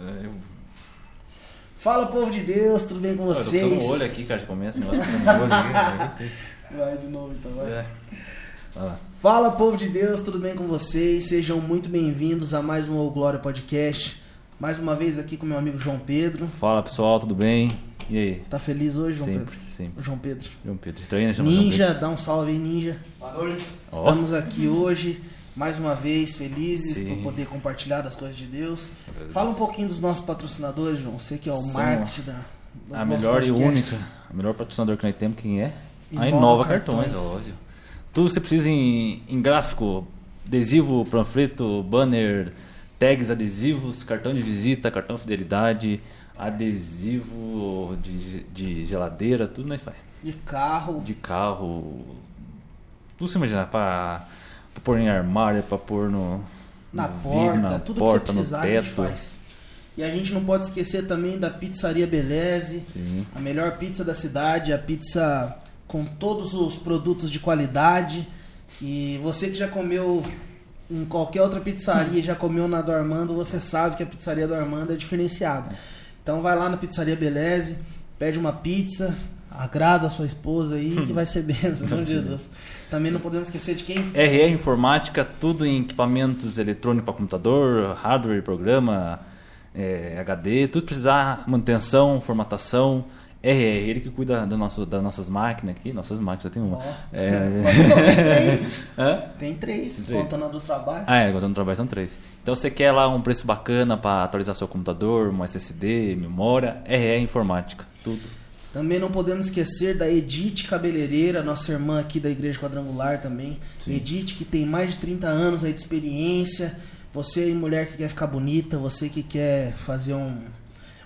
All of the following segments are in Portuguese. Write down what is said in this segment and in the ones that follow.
É, eu... Fala, povo de Deus, tudo bem com vocês? Eu tô no olho aqui, cara, de começo, negócio no olho aqui. Vai de novo então, vai. É. Vai. Fala, povo de Deus, tudo bem com vocês? Sejam muito bem-vindos a mais um O Glória Podcast. Mais uma vez aqui com meu amigo João Pedro. Fala pessoal, tudo bem? E aí? Tá feliz hoje, João sempre, Pedro? sempre. João Pedro. João Pedro. Estranho, chama João Ninja, dá um salve aí, Ninja. Boa noite. Estamos aqui hoje, mais uma vez, felizes Sim. por poder compartilhar das coisas de Deus. Fala um pouquinho dos nossos patrocinadores, João. Você que é o São marketing da, do A melhor e podcast. única, a melhor patrocinador que nós temos, quem é? Inova a Inova Cartões. Cartões, óbvio. Tudo que você precisa em, em gráfico, adesivo, panfleto, banner, tags adesivos, cartão de visita, cartão fidelidade, adesivo de, de geladeira, tudo nós faz. De carro. De carro, tudo você imaginar, pra, pra pôr em armário, pra pôr no, na no porta, vidro, na tudo porta, que você precisar no a gente teto. faz. E a gente não pode esquecer também da Pizzaria Beleze, Sim. a melhor pizza da cidade, a pizza com todos os produtos de qualidade. E você que já comeu em qualquer outra pizzaria, já comeu na do Armando, você sabe que a pizzaria do Armando é diferenciada. Então vai lá na Pizzaria Beleze, pede uma pizza, agrada a sua esposa aí, que vai ser benção, Sim. Jesus. Também não podemos esquecer de quem? RR Informática, tudo em equipamentos eletrônicos para computador, hardware, programa, é, HD, tudo precisar manutenção, formatação. RR, ele que cuida do nosso, das nossas máquinas aqui, nossas máquinas, já tem uma. Ó. É, não, tem três. Tem três, Três. contando a do trabalho. Ah, é, agora no trabalho são três. Então você quer lá um preço bacana para atualizar seu computador, um SSD, memória, RR Informática, tudo. Também não podemos esquecer da Edith Cabeleireira, nossa irmã aqui da Igreja Quadrangular também. Sim. Edith que tem mais de 30 anos aí de experiência. Você mulher que quer ficar bonita, você que quer fazer um-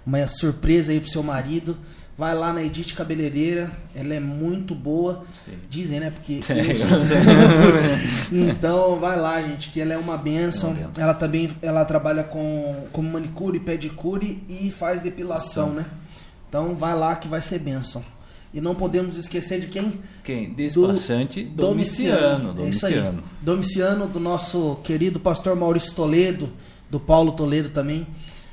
uma surpresa aí pro seu marido, vai lá na Edith Cabeleireira, ela é muito boa. Sim. Dizem, né? Porque É, então vai lá, gente, que ela é uma benção. É uma benção. Ela também ela trabalha com, com manicure, pedicure e faz depilação, Sim. né? Então vai lá que vai ser benção. E não podemos esquecer de quem? Quem? Despachante Domiciano. É isso aí. Domiciano. Domiciano, do nosso querido pastor Maurício Toledo, do Paulo Toledo também.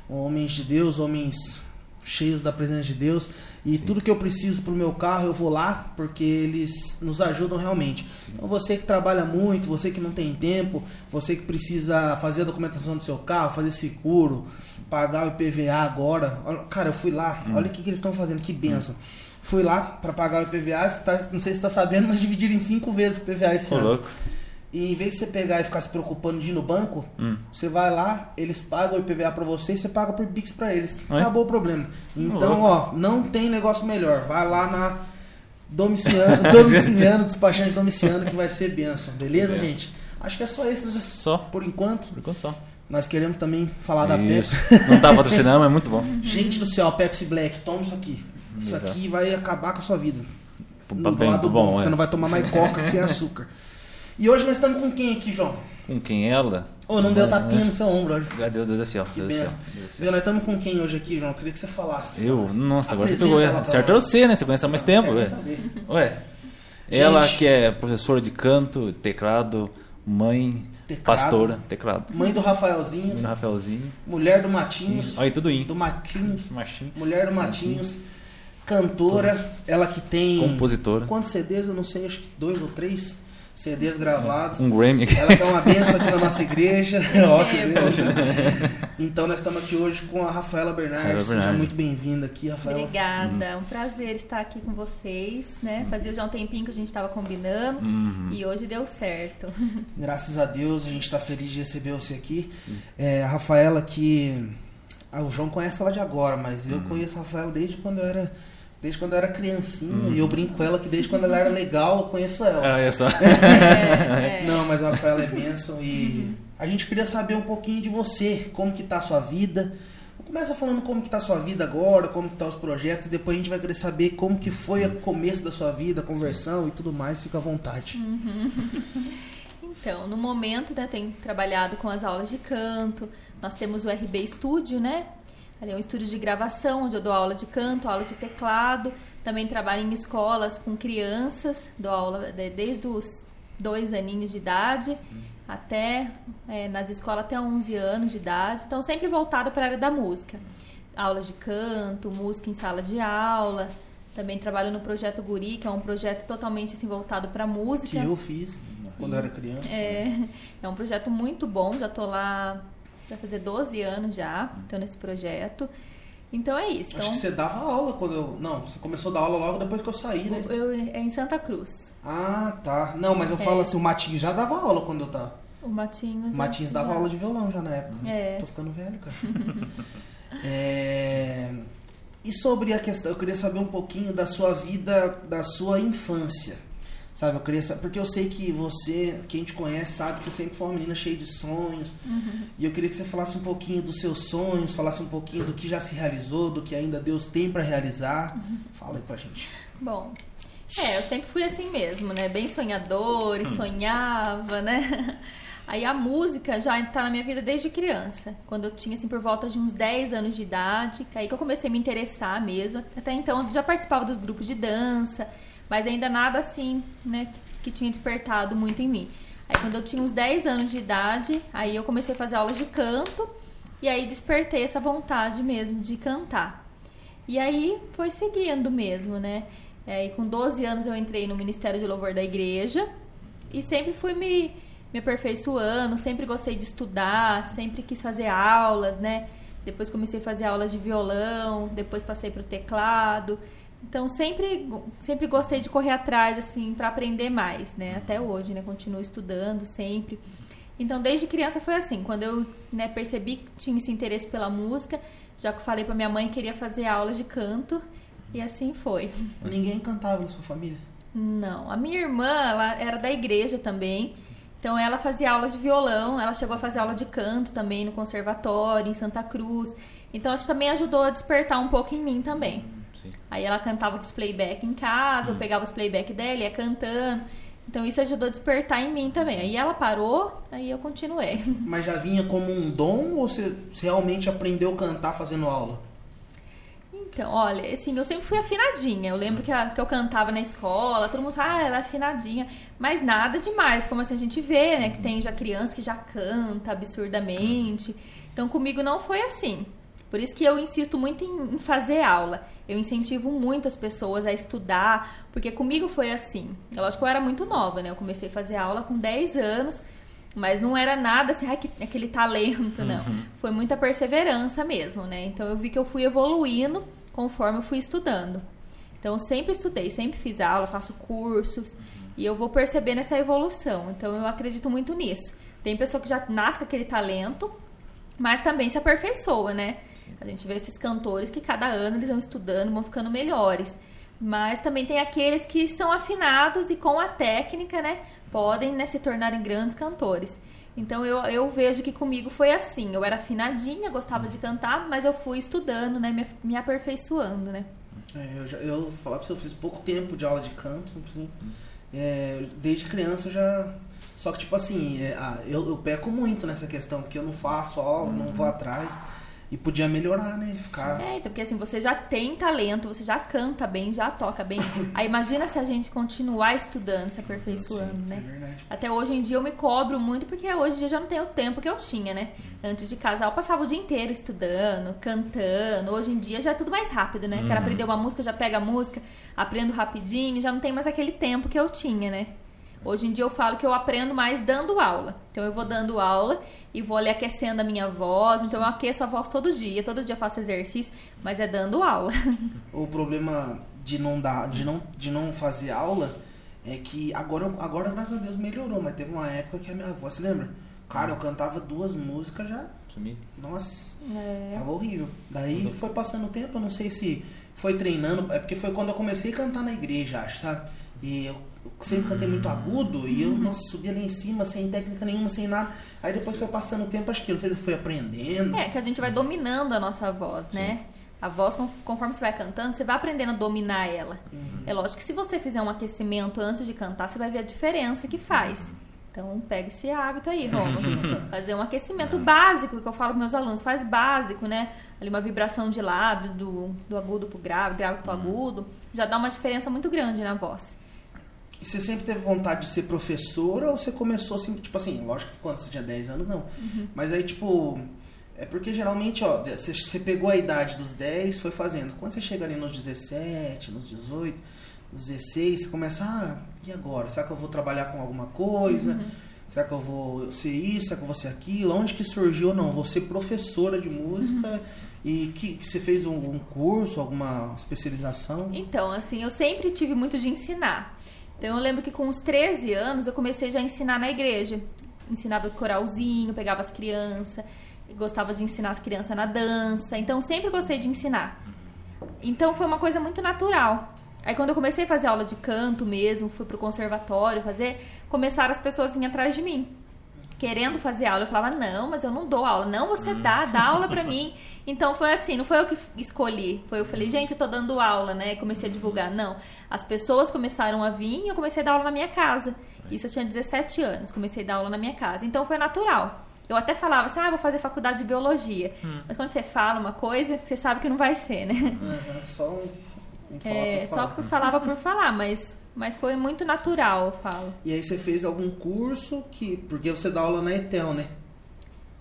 Homens de Deus, homens cheios da presença de Deus. E tudo que eu preciso pro meu carro, eu vou lá, porque eles nos ajudam realmente. Então você que trabalha muito, você que não tem tempo, você que precisa fazer a documentação do seu carro, fazer seguro, pagar o IPVA agora. Cara, eu fui lá, Hum. olha o que, que eles estão fazendo, que benção. Fui lá para pagar o IPVA, tá- não sei se você está sabendo, mas dividiram em cinco vezes o IPVA esse Ô, ano. louco. E em vez de você pegar e ficar se preocupando de ir no banco, Hum. você vai lá, eles pagam o IPVA pra você e você paga por Pix pra eles. É? Acabou o problema. Então, ó, não tem negócio melhor. Vai lá na Domiciano, Domiciano, despachante Domiciano, que vai ser benção. Beleza, Benção. gente? Acho que é só isso, né? Só. por enquanto. Por enquanto só. Nós queremos também falar da Isso. Pepsi. Não tá patrocinando, mas é muito bom. Gente do céu, Pepsi Black, toma isso aqui. Isso aqui vai acabar com a sua vida. Tá Do bem, lado bom, bom, é. você não vai tomar mais coca que é açúcar. E hoje nós estamos com quem aqui, João? Com quem ela? Ô, não deu tapinha no seu ombro hoje. Deus, Deus é fiel. Que Deus é benção. fiel. Deus é nós estamos com quem hoje aqui, João? Eu queria que você falasse. Eu? Nossa, agora você Apresenta pegou. ela é. Certo é você, né? Você conhece há mais tempo, ué. saber. Ué. Gente. Ela que é professora de canto, teclado, mãe, Teclado. pastora, teclado. Mãe do Rafaelzinho, Menino Rafaelzinho. mulher do Matinhos, Olha aí, tudo indo. do Matinhos, Machinho. mulher do Matinhos, cantora, ela que tem Compositora. quantos CDs? Eu não sei, acho que dois ou três CDs gravados. Um Grammy. Ela que é uma benção aqui na nossa igreja. Ó, que É, benção. Então nós estamos aqui hoje com a Rafaela Bernardes. Rafaela Seja muito bem-vinda aqui, Rafaela. Obrigada, é um prazer estar aqui com vocês, né? Fazia já um tempinho que a gente estava combinando Uhum. e hoje deu certo. Graças a Deus, a gente está feliz de receber você aqui. É, a Rafaela que. Ah, o João conhece ela de agora, mas eu conheço a Rafaela desde quando eu era. Desde quando eu era criancinha. E eu brinco com ela que desde quando ela era legal, eu conheço ela. Ah, é só. É, é. Não, mas a Rafaela é bênção e a gente queria saber um pouquinho de você, como que tá a sua vida. Começa falando como que tá a sua vida agora, como que tá os projetos, e depois a gente vai querer saber como que foi o começo da sua vida, a conversão e tudo mais, fica à vontade. Então, no momento, né, tenho trabalhado com as aulas de canto. Nós temos o RB Studio, né? Ali é um estúdio de gravação, onde eu dou aula de canto, aula de teclado. Também trabalho em escolas com crianças, dou aula de- desde os dois aninhos de idade até é, nas escolas até 11 anos de idade. Então, sempre voltado para a área da música. Aulas de canto, música em sala de aula. Também trabalho no projeto Guri, que é um projeto totalmente assim, voltado para música. Que eu fiz quando eu era criança. É, é um projeto muito bom, já tô lá vai fazer 12 anos já, tô nesse projeto. Então é isso. Acho Então, que você dava aula quando eu. Não, você começou a dar aula logo depois que eu saí, né? eu, é em Santa Cruz. Ah, tá. Não, mas eu É. falo assim, o Matinhos já dava aula quando eu tava. O Matinhos. O Matinhos dava já- aula de violão já na época. É. Tô ficando velho, cara. É, E sobre a questão, eu queria saber um pouquinho da sua vida, da sua infância. Sabe, eu queria porque eu sei que você, quem te conhece, sabe que você sempre foi uma menina cheia de sonhos. Uhum. E eu queria que você falasse um pouquinho dos seus sonhos, falasse um pouquinho do que já se realizou, do que ainda Deus tem pra realizar. Uhum. Fala aí pra gente. Bom, é, eu sempre fui assim mesmo, né? Bem sonhadora, e sonhava, né? Aí a música já tá na minha vida desde criança. Quando eu tinha, assim, por volta de uns 10 anos de idade, que aí que eu comecei a me interessar mesmo. Até então eu já participava dos grupos de dança, mas ainda nada assim, né, que tinha despertado muito em mim. Aí quando eu tinha uns 10 anos de idade, aí eu comecei a fazer aulas de canto e aí despertei essa vontade mesmo de cantar. E aí foi seguindo mesmo, né? É, e com 12 anos eu entrei no Ministério de Louvor da igreja e sempre fui me, me aperfeiçoando, sempre gostei de estudar, sempre quis fazer aulas, né? Depois comecei a fazer aulas de violão, depois passei para o teclado. Então sempre, sempre gostei de correr atrás, assim, para aprender mais, né? Até hoje, né? Continuo estudando sempre. Então, desde criança foi assim. Quando eu né, percebi que tinha esse interesse pela música, já que eu falei para minha mãe que queria fazer aulas de canto, e assim foi. Ninguém cantava na sua família? Não, a minha irmã, ela era da igreja também. Então ela fazia aulas de violão, ela chegou a fazer aula de canto também no conservatório, em Santa Cruz. Então acho que também ajudou a despertar um pouco em mim também. Sim. Aí ela cantava com os playback em casa, eu pegava os playback dela, ia cantando. Então isso ajudou a despertar em mim também. Aí ela parou, aí eu continuei. Mas já vinha como um dom ou você realmente aprendeu a cantar fazendo aula? Então, olha, assim, eu sempre fui afinadinha. Eu lembro que, a- que eu cantava na escola, todo mundo ah, ela é afinadinha. Mas nada demais, como assim a gente vê, né? Que tem já criança que já canta absurdamente. Então, comigo não foi assim. Por isso que eu insisto muito em, em fazer aula. Eu incentivo muito as pessoas a estudar, porque comigo foi assim. Eu acho que eu era muito nova, né? Eu comecei a fazer aula com 10 anos, mas não era nada assim, aquele talento, não. Foi muita perseverança mesmo, né? Então eu vi que eu fui evoluindo conforme eu fui estudando. Então eu sempre estudei, sempre fiz aula, faço cursos e eu vou percebendo essa evolução. Então eu acredito muito nisso. Tem pessoa que já nasce com aquele talento, mas também se aperfeiçoa, né? A gente vê esses cantores que cada ano eles vão estudando, vão ficando melhores. Mas também tem aqueles que são afinados e com a técnica, né, podem né, se tornarem grandes cantores. Então eu, eu vejo que comigo foi assim. Eu era afinadinha, gostava de cantar, mas eu fui estudando, né, me, me aperfeiçoando, né? É, eu, já, eu vou falar pra você, eu fiz pouco tempo de aula de canto. Assim, é, desde criança eu já. Só que, tipo assim, é, ah, eu, eu peco muito nessa questão, porque eu não faço aula, não vou atrás. E podia melhorar, né? Ficar. É, então, porque assim, você já tem talento, você já canta bem, já toca bem. Aí imagina se a gente continuar estudando, se aperfeiçoando, Sim, né? É verdade. Até hoje em dia eu me cobro muito, porque hoje em dia eu já não tenho o tempo que eu tinha, né? Antes de casar, eu passava o dia inteiro estudando, cantando. Hoje em dia já é tudo mais rápido, né? Quero aprender uma música, já pega a música, aprendo rapidinho, já não tem mais aquele tempo que eu tinha, né? Hoje em dia eu falo que eu aprendo mais dando aula. Então eu vou dando aula e vou ali aquecendo a minha voz. Então eu aqueço a voz todo dia, todo dia eu faço exercício, mas é dando aula. O problema de não dar, de não, de não fazer aula é que agora, agora, graças a Deus, melhorou, mas teve uma época que a minha avó, você lembra? Cara, eu cantava duas músicas já. Sumi. Nossa, É. tava horrível. Daí foi passando o tempo, eu não sei se foi treinando, é porque foi quando eu comecei a cantar na igreja, acho, sabe? E eu sempre cantei muito agudo e eu, nossa, subia lá em cima sem técnica nenhuma, sem nada. Aí depois foi passando o tempo, acho que, não sei se eu fui aprendendo. É, que a gente vai dominando a nossa voz, né? A voz, con- conforme você vai cantando, você vai aprendendo a dominar ela. É lógico que se você fizer um aquecimento antes de cantar, você vai ver a diferença que faz. Então, pega esse hábito aí, Rômulo. Fazer um aquecimento básico, que eu falo para meus alunos, faz básico, né? Ali uma vibração de lábios, do, do agudo pro grave, grave pro agudo, já dá uma diferença muito grande na voz. E você sempre teve vontade de ser professora ou você começou assim, tipo assim, lógico que quando você tinha 10 anos, não. Uhum. Mas aí, tipo, é porque geralmente, ó, você, pegou a idade dos 10, foi fazendo. Quando você chega ali nos 17, nos 18, nos 16, você começa, ah, e agora? Será que eu vou trabalhar com alguma coisa? Será que eu vou ser isso? Será que eu vou ser aquilo? Onde que surgiu? Não, vou ser professora de música. E que, que você fez um, um curso, alguma especialização? Então, assim, eu sempre tive muito de ensinar. Então, eu lembro que com uns 13 anos eu comecei já a ensinar na igreja. Ensinava coralzinho, pegava as crianças, gostava de ensinar as crianças na dança. Então, sempre gostei de ensinar. Então, foi uma coisa muito natural. Aí, quando eu comecei a fazer aula de canto mesmo, fui pro conservatório fazer, começaram as pessoas a vir atrás de mim querendo fazer aula. Eu falava, não, mas eu não dou aula. Não, você dá, dá aula pra mim. Então foi assim, não foi eu que escolhi. Foi eu falei, gente, eu tô dando aula, né? Comecei a divulgar. Não. As pessoas começaram a vir e eu comecei a dar aula na minha casa. Isso eu tinha 17 anos, comecei a dar aula na minha casa. Então foi natural. Eu até falava assim, ah, vou fazer faculdade de biologia. Mas quando você fala uma coisa, você sabe que não vai ser, né? Uhum, só um, um falar É, por só falar. por falava por falar, mas, mas foi muito natural, eu falo. E aí você fez algum curso que. Porque você dá aula na Etel, né?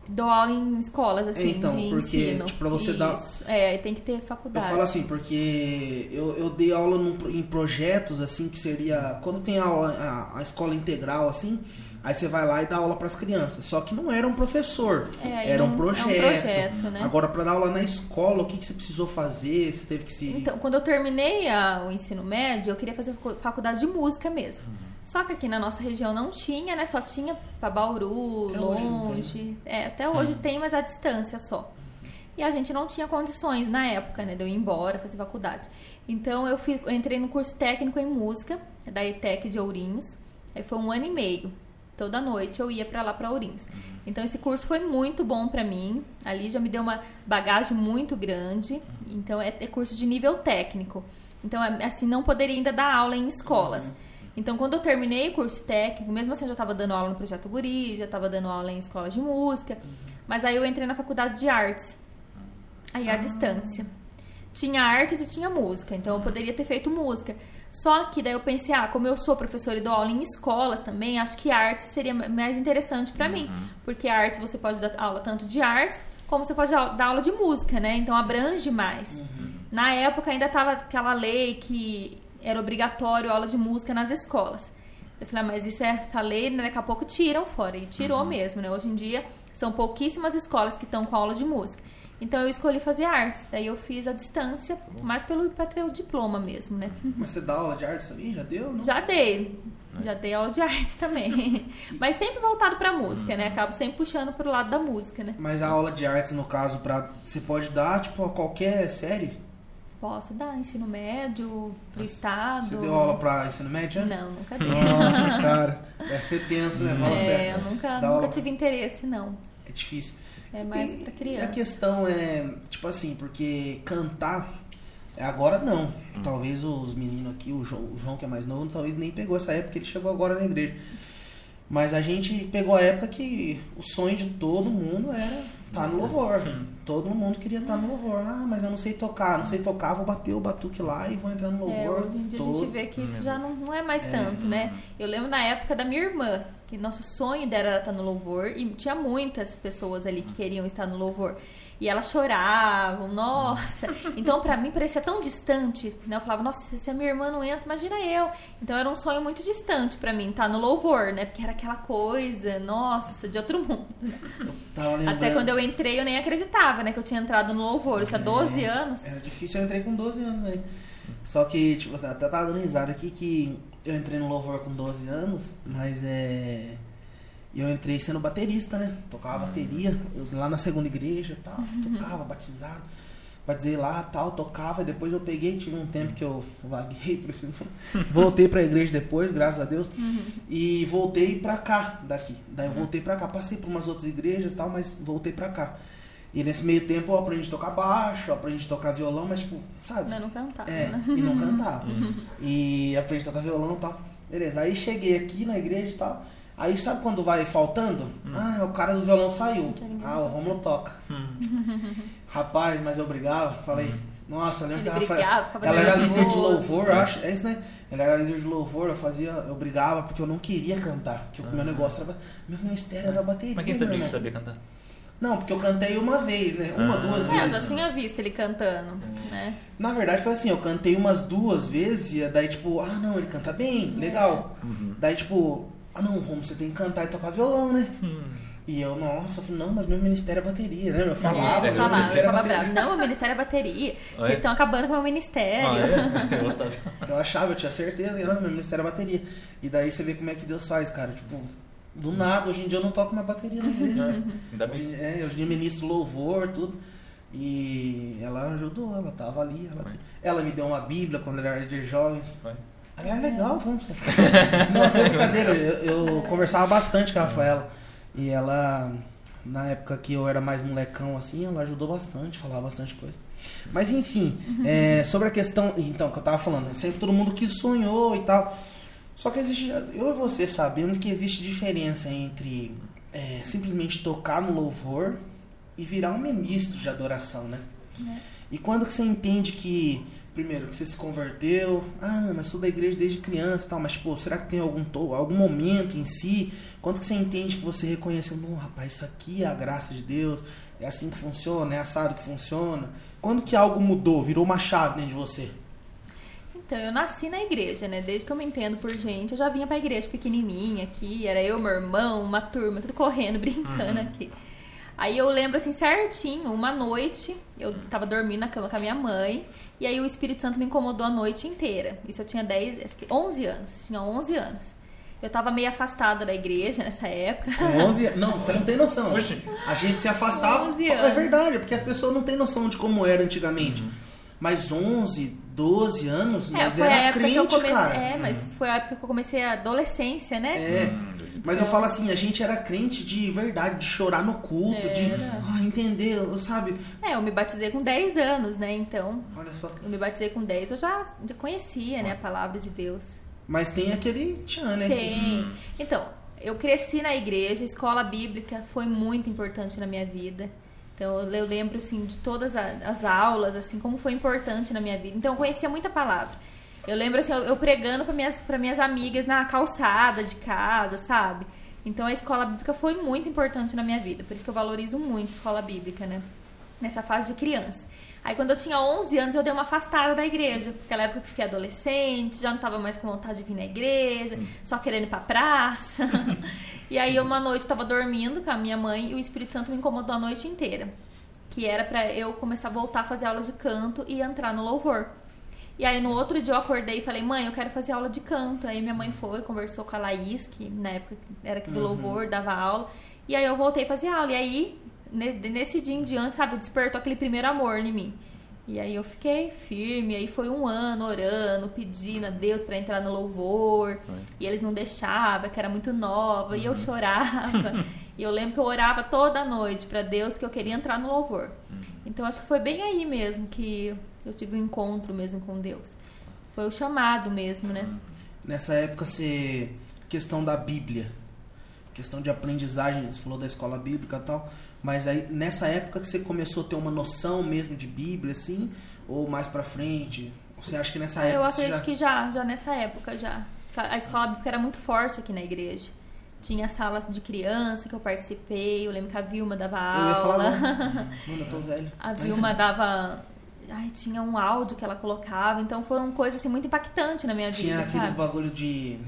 Dou aula em escolas, assim, Então, de porque, ensino. tipo, pra você dar- Isso. É, aí tem que ter Eu faculdade. falo assim, porque eu, eu dei aula num em projetos, assim, que seria. Quando tem aula, a, a escola integral, assim, aí você vai lá e dá aula pras crianças. Só que não era um professor, É, era um não- é um projeto. projeto, né? Agora, pra dar aula na escola, o que, que você precisou fazer? Você teve que se. Então, quando eu terminei a- o ensino médio, eu queria fazer facu- faculdade de música mesmo. Só que aqui na nossa região não tinha, né? Só tinha pra Bauru, Até longe. É, até hoje tem, mas a distância só. E a gente não tinha condições na época, né? De eu ir embora, fazer faculdade. Então eu, fiz, eu entrei no curso técnico em música, da ETEC de Ourinhos. Aí foi um ano e meio. Toda noite eu ia pra lá pra Ourinhos. Então esse curso foi muito bom pra mim. Ali já me deu uma bagagem muito grande. Então é, é curso de nível técnico. Então é- assim não poderia ainda dar aula em escolas. Então quando eu terminei o curso técnico, mesmo assim eu já estava dando aula no projeto Guri, já estava dando aula em escolas de música. Mas aí eu entrei na faculdade de artes. Aí à distância. Tinha artes e tinha música, então eu poderia ter feito música. Só que daí eu pensei, ah, como eu sou professora e dou aula em escolas também, acho que artes seria mais interessante pra mim. Porque artes você pode dar aula tanto de artes, como você pode dar aula de música, né? Então abrange mais. Na época ainda tava aquela lei que era obrigatório aula de música nas escolas. Eu falei, ah, mas isso é essa lei, né? daqui a pouco tiram fora. E tirou mesmo, né? Hoje em dia são pouquíssimas escolas que estão com aula de música. Então eu escolhi fazer artes. Daí eu fiz a distância, mais pelo para ter o diploma mesmo, né? Mas você dá aula de arte também? Já deu? Não? Já dei. Já dei aula de artes também. Mas sempre voltado pra música, né? Acabo sempre puxando pro lado da música, né? Mas a aula de artes, no caso, pra, você pode dar, tipo, a qualquer série? Posso dar ensino médio, pro estado. Você deu aula pra ensino médio? já? Não, nunca dei. Nossa, cara. Deve ser tenso, né? Fala É, sério. eu nunca, nunca tive interesse, não. É difícil. É mais E- pra E a criança. questão é, tipo assim, porque cantar, é, agora não. Hum. Talvez os meninos aqui, o João, o João que é mais novo, talvez nem pegou essa época, ele chegou agora na igreja. Mas a gente pegou a época que o sonho de todo mundo era estar no louvor. Todo mundo queria estar no louvor. Ah, mas eu não sei tocar, não sei tocar, vou bater o batuque lá e vou entrar no É, louvor. hoje em dia a todo. gente vê que isso já não, não é mais tanto, né? Eu lembro na época da minha irmã, que nosso sonho dela era estar no louvor, e tinha muitas pessoas ali que queriam estar no louvor. E elas choravam, nossa. Então, pra mim, parecia tão distante. Né? Eu falava, nossa, se a minha irmã não entra, imagina eu. Então, era um sonho muito distante pra mim, estar no louvor, né? Porque era aquela coisa, nossa, de outro mundo. Até quando eu entrei, eu nem acreditava, né? Que eu tinha entrado no louvor. Eu tinha 12 anos. Era difícil, eu entrei com 12 anos aí. Só que, tipo, até tava dando risada aqui que eu entrei no louvor com 12 anos, mas é. Eu entrei sendo baterista, né? Tocava bateria, eu, lá na segunda igreja e tal, tocava, batizado. Batizei lá tal, tocava, e depois eu peguei, tive um tempo que eu vaguei por esse. Voltei pra igreja depois, graças a Deus. E voltei pra cá, daqui. Daí eu voltei pra cá, passei por umas outras igrejas e tal, mas voltei pra cá. E nesse meio tempo eu aprendi a tocar baixo, aprendi a tocar violão, mas tipo, sabe? Mas não cantava, É, né? e não cantava. E aprendi a tocar violão e tal. Beleza, aí cheguei aqui na igreja e tal. Aí sabe quando vai faltando? Ah, o cara do violão saiu. Ah, o Romulo toca. Rapaz, mas eu brigava, falei, Nossa, eu lembro Ele que ela, brigava, ficava ela era líder de louvor, eu acho. É isso, né? Ela era líder de louvor, eu fazia, eu brigava porque eu não queria cantar. Porque o meu negócio era. Meu ministério era bateria. Mas quem sabia que sabia cantar? Não, porque eu cantei uma vez, né? Uma, Ah. duas É, eu já vezes. tinha visto ele cantando, né? Na verdade foi assim, eu cantei umas duas vezes e daí tipo, ah não, ele canta bem, legal. Uhum. Daí tipo, ah não, Romo, você tem que cantar e tocar violão, né? E eu, nossa, eu falei, não, mas meu ministério é bateria, né? Eu falava, Ministério, Ele falava, ministério ele é falava bateria. bravo. Não, o ministério é bateria. Vocês é? estão acabando com o meu ministério. Ah, é? Eu. Eu achava, eu tinha certeza, não, meu ministério é bateria. E daí você vê como é que Deus faz, cara. Tipo, do nada, hoje em dia eu não toco mais bateria na igreja. Ainda Hoje, bem. é, hoje em dia ministro louvor, tudo. E ela ajudou, ela tava ali. Ela, ela me deu uma Bíblia quando eu era de jovens. Aí é legal, vamos. Não, sem brincadeira, eu, eu conversava bastante com a Rafaela. E ela, na época que eu era mais molecão assim, ela ajudou bastante, falava bastante coisa. Mas enfim, é, sobre a questão. Então, que eu tava falando, né, sempre todo mundo que sonhou e tal. Só que existe. Eu e você sabemos que existe diferença entre é, simplesmente tocar no louvor e virar um ministro de adoração, né? E quando que você entende que, primeiro, que você se converteu, ah, não, mas sou da igreja desde criança e tal, mas, pô, será que tem algum, algum momento em si? Quando que você entende que você reconheceu, não, rapaz, isso aqui é a graça de Deus, é assim que funciona, é assado que funciona? Quando que algo mudou, virou uma chave dentro de você? Então, eu nasci na igreja, né? Desde que eu me entendo por gente, eu já vinha pra igreja pequenininha aqui. Era eu, meu irmão, uma turma, tudo correndo, brincando aqui. Aí eu lembro assim certinho, uma noite, eu tava dormindo na cama com a minha mãe, e aí o Espírito Santo me incomodou a noite inteira. Isso eu tinha 10, acho que 11 anos, tinha 11 anos. Eu tava meio afastada da igreja nessa época. Com 11 anos. Não, você não tem noção. A gente se afastava. 11 É verdade, porque as pessoas não têm noção de como era antigamente. Mas 11, 12 anos, É, a era crente, cara. é, mas foi a época que eu comecei a adolescência, né? É. Hum, Mas eu falo assim, a gente era crente de verdade, de chorar no culto, de Era. ah, entender, sabe? É, eu me batizei com 10 anos, né? Então, Olha só. eu me batizei com 10, eu já, já conhecia, né, a palavra de Deus. Mas tem aquele tchan, né? Tem. Então, eu cresci na igreja, a escola bíblica foi muito importante na minha vida. Então, eu lembro, assim, de todas as aulas, assim, como foi importante na minha vida. Então, eu conhecia muita palavra. Eu lembro, assim, eu, pregando para minhas, pra minhas amigas na calçada de casa, sabe? Então, a escola bíblica foi muito importante na minha vida. Por isso que eu valorizo muito a escola bíblica, né? Nessa fase de criança. Aí, quando eu tinha 11 anos, eu dei uma afastada da igreja. Porque naquela época eu fiquei adolescente, já não tava mais com vontade de vir na igreja, só querendo ir pra praça. e aí, uma noite, eu tava dormindo com a minha mãe e o Espírito Santo me incomodou a noite inteira. Que era pra eu começar a voltar a fazer aulas de canto e entrar no louvor. E aí, no outro dia, eu acordei e falei, mãe, eu quero fazer aula de canto. Aí, minha mãe foi, conversou com a Laís, que na época era aqui do louvor, dava aula. E aí, eu voltei a fazer aula. E aí, nesse dia em diante, sabe, despertou aquele primeiro amor em mim. E aí eu fiquei firme, aí foi um ano orando, pedindo a Deus pra entrar no louvor. E eles não deixavam, que era muito nova, e eu chorava. e eu lembro que eu orava toda noite pra Deus que eu queria entrar no louvor. Então acho que foi bem aí mesmo que eu tive um encontro mesmo com Deus. Foi o chamado mesmo, né? Nessa época você. Questão da Bíblia. Questão de aprendizagem, você falou da escola bíblica e tal. Mas aí nessa época que você começou a ter uma noção mesmo de Bíblia, assim, ou mais pra frente? Você acha que nessa época eu acredito já... que já, já nessa época já. A escola bíblica era muito forte aqui na igreja. Tinha salas de criança que eu participei. Eu lembro que a Vilma dava Eu ia falar, aula. mano, eu tô velho. A Vilma dava. Ai, tinha um áudio que ela colocava. Então foram coisas assim, muito impactantes na minha Tinha vida. aqueles sabe? bagulho de.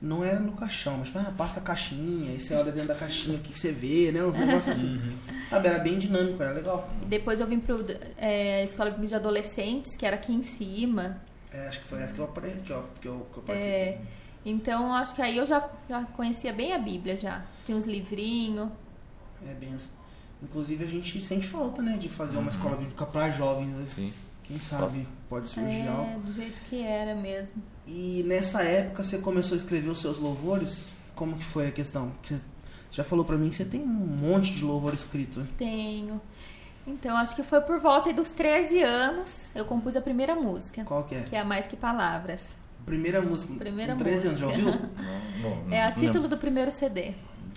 Não era no caixão, mas ah, passa a caixinha, aí você olha dentro da caixinha, o que, que você vê, né? Uns negócios assim. Sabe, era bem dinâmico, era legal. E depois eu vim pro é, escola bíblica de adolescentes, que era aqui em cima. É, acho que foi essa que eu aprendi, que eu, que eu, que eu participei. É, então acho que aí eu já, já conhecia bem a Bíblia já. Tinha uns livrinhos. É, benção. Inclusive a gente sente falta, né, de fazer uma escola bíblica para jovens. né? Sim. Quem sabe pode surgir É, algo. do jeito que era mesmo. E nessa época você começou a escrever os seus louvores? Como que foi a questão? Porque Você já falou pra mim que você tem um monte de louvor escrito, né? Tenho. Então, acho que foi por volta aí dos 13 anos eu compus a primeira música, Qual que é? que é a Mais Que Palavras. Primeira música. Primeira com 13 anos, já música. ouviu? Bom, É a não título do primeiro CD.